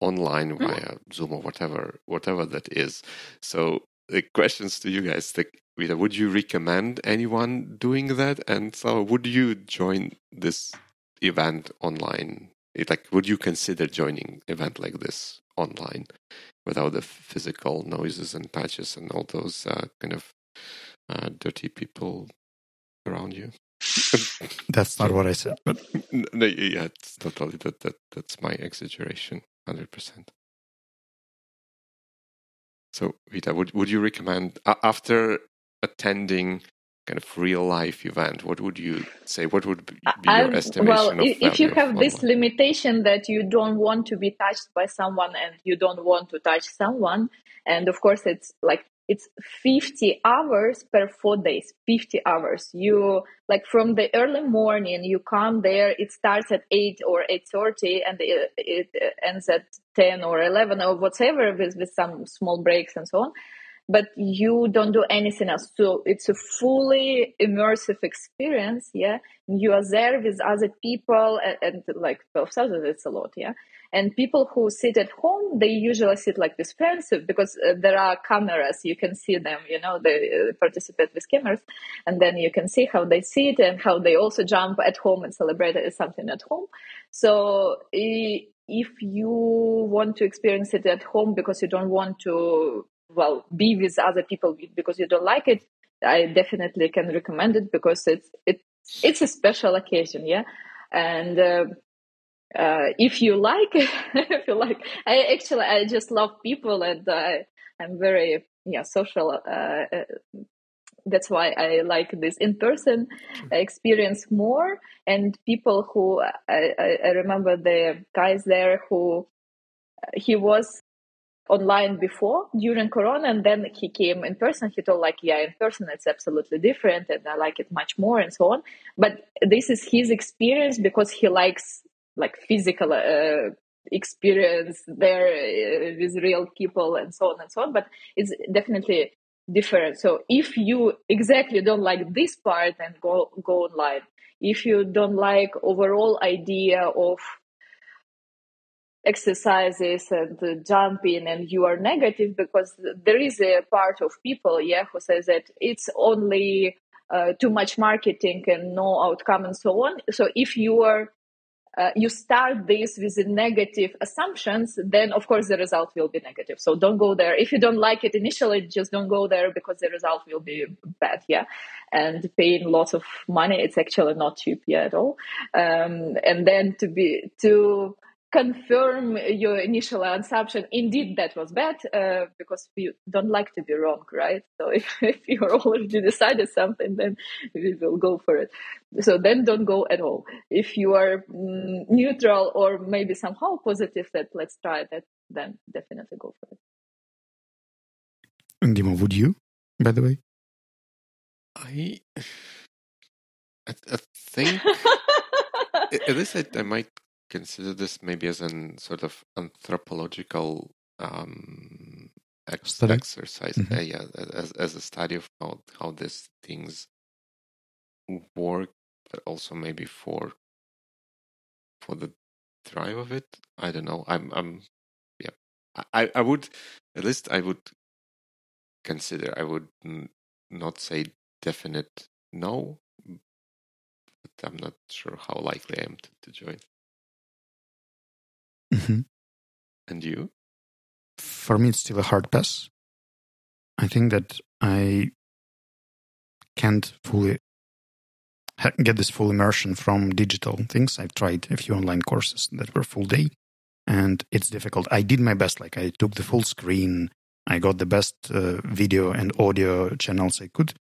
online mm-hmm. via Zoom or whatever whatever that is. So the questions to you guys. Like, would you recommend anyone doing that? And so, would you join this event online? Like, would you consider joining event like this online without the physical noises and patches and all those uh, kind of uh, dirty people around you? (laughs) that's not what I said, but no, yeah, it's totally that that that's my exaggeration, hundred percent. So, Vita, would, would you recommend after attending kind of real life event, what would you say? What would be your estimation? Well, if you have this limitation that you don't want to be touched by someone and you don't want to touch someone, and of course it's like it's 50 hours per four days 50 hours. You like from the early morning you come there it starts at 8 or 8.30 and it, it ends at 10 or 11 or whatever with, with some small breaks and so on. But you don't do anything else. So it's a fully immersive experience yeah. You are there with other people and, and like 12,000 it's a lot yeah and people who sit at home, they usually sit like this friends because uh, there are cameras. You can see them, you know, they uh, participate with cameras. And then you can see how they sit and how they also jump at home and celebrate something at home. So if you want to experience it at home because you don't want to, well, be with other people because you don't like it, I definitely can recommend it because it's, it, it's a special occasion. Yeah. And, uh, uh, if you like, (laughs) if you like, I actually I just love people and I I'm very yeah social. Uh, uh, that's why I like this in person experience more. And people who I, I, I remember the guys there who he was online before during corona and then he came in person he told like yeah in person it's absolutely different and i like it much more and so on but this is his experience because he likes like physical uh, experience there uh, with real people and so on and so on but it's definitely different. So if you exactly don't like this part and go go online. If you don't like overall idea of exercises and uh, jumping and you are negative because there is a part of people yeah who says that it's only uh, too much marketing and no outcome and so on. So if you are uh, you start this with negative assumptions, then of course the result will be negative. So don't go there. If you don't like it initially, just don't go there because the result will be bad. Yeah. And paying lots of money, it's actually not cheap yeah, at all. Um, and then to be, to, confirm your initial assumption. Indeed that was bad uh, because we don't like to be wrong right? So if, (laughs) if you already decided something then we will go for it. So then don't go at all. If you are mm, neutral or maybe somehow positive that let's try that then definitely go for it. And Dima, would you by the way? I i, I think (laughs) at least I, I might consider this maybe as an sort of anthropological um, ex- exercise. Mm-hmm. Uh, yeah, as as a study of how how these things work, but also maybe for for the drive of it. I don't know. I'm I'm yeah. I I would at least I would consider. I would n- not say definite no, but I'm not sure how likely I am to, to join. Mm-hmm. And you? For me, it's still a hard pass. I think that I can't fully get this full immersion from digital things. I've tried a few online courses that were full day, and it's difficult. I did my best. Like I took the full screen. I got the best uh, video and audio channels I could,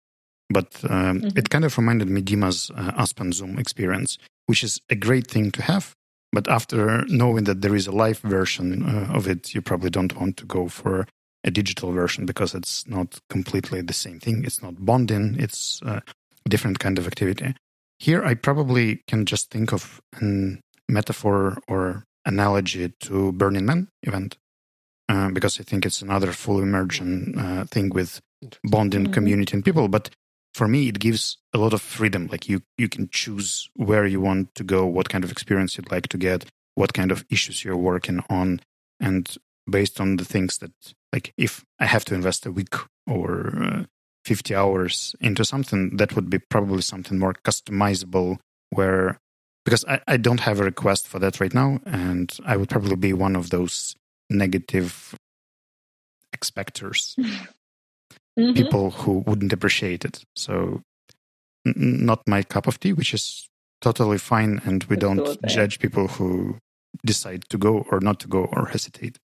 but um, mm-hmm. it kind of reminded me Dima's uh, Aspen Zoom experience, which is a great thing to have. But after knowing that there is a live version uh, of it, you probably don't want to go for a digital version because it's not completely the same thing. It's not bonding. It's a different kind of activity. Here, I probably can just think of a metaphor or analogy to Burning Man event uh, because I think it's another full immersion uh, thing with bonding mm-hmm. community and people. But for me it gives a lot of freedom. Like you you can choose where you want to go what kind of experience you'd like to get what kind of issues you're working on. And based on the things that like if i have to invest a week or uh, 50 hours into something that would be probably something more customizable where because I, I don't have a request for that right now and i would probably be one of those negative expectors (laughs) mm-hmm. people who wouldn't appreciate it. So, n- not my cup of tea, which is totally fine. And we don't judge people who decide to go or not to go or hesitate.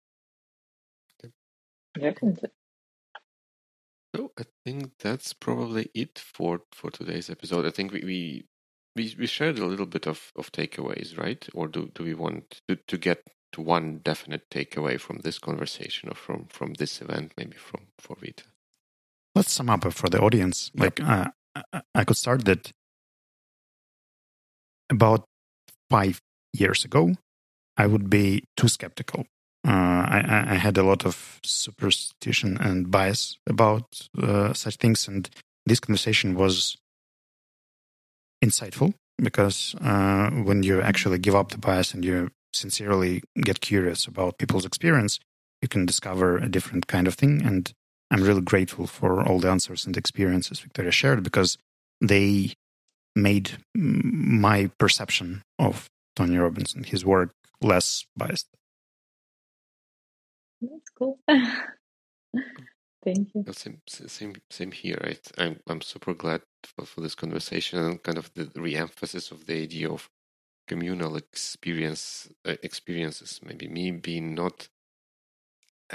Definitely. So I think that's probably it for for today's episode. I think we we we, we shared a little bit of, of takeaways, right? Or do, do we want to, to get to one definite takeaway from this conversation or from from this event, maybe from for Vita? Let's sum up for the audience. Like, uh, I could start that about five years ago, I would be too skeptical. Uh, I, I, had a lot of superstition and bias about uh, such things, and this conversation was insightful because uh, when you actually give up the bias and you sincerely get curious about people's experience, you can discover a different kind of thing. And I'm really grateful for all the answers and experiences Victoria shared because they made my perception of Tony Robbins and his work less biased. That's cool. (laughs) Thank you. Same, same, same here. Right? I'm, I'm super glad for, for this conversation and kind of the re-emphasis of the idea of communal experience uh, experiences. Maybe me being not.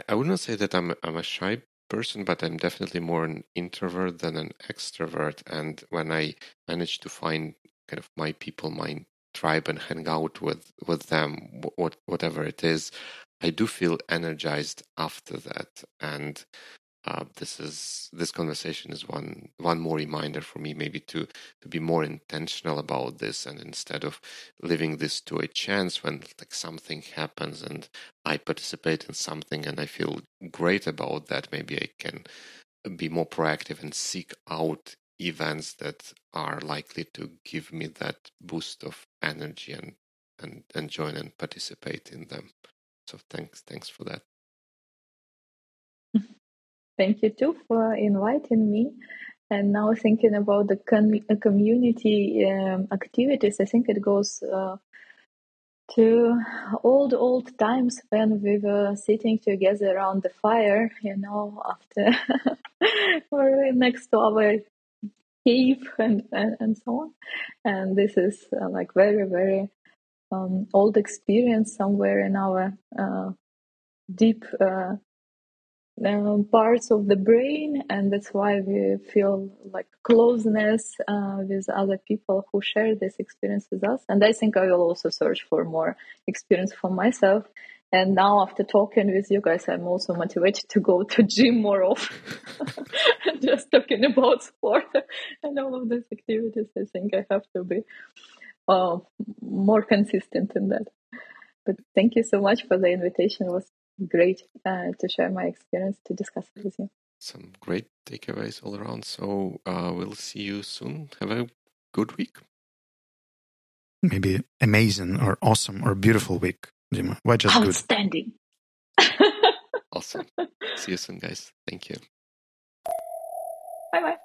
I would not say that I'm I'm a shy person, but I'm definitely more an introvert than an extrovert. And when I manage to find kind of my people, my tribe and hang out with with them, what, whatever it is, I do feel energized after that, and uh, this is this conversation is one one more reminder for me maybe to to be more intentional about this and instead of leaving this to a chance when like something happens and I participate in something and I feel great about that maybe I can be more proactive and seek out events that are likely to give me that boost of energy and and, and join and participate in them. So thanks thanks for that Thank you too for inviting me. And now thinking about the com- uh, community um, activities, I think it goes uh, to old old times when we were sitting together around the fire, you know, after (laughs) or next to our cave and, and, and so on. And this is uh, like very very um, old experience somewhere in our uh, deep uh, um, parts of the brain, and that's why we feel like closeness uh, with other people who share this experience with us. And I think I will also search for more experience for myself. And now, after talking with you guys, I'm also motivated to go to gym more often. (laughs) Just talking about sport (laughs) and all of these activities, I think I have to be uh, more consistent in that. But thank you so much for the invitation. It was great uh, to share my experience to discuss it with you. Some great takeaways all around. So uh, we'll see you soon. Have a good week. Maybe amazing or awesome or beautiful week, Dima. Why just Outstanding. good? awesome. (laughs) See you soon, guys. Thank you. Bye bye.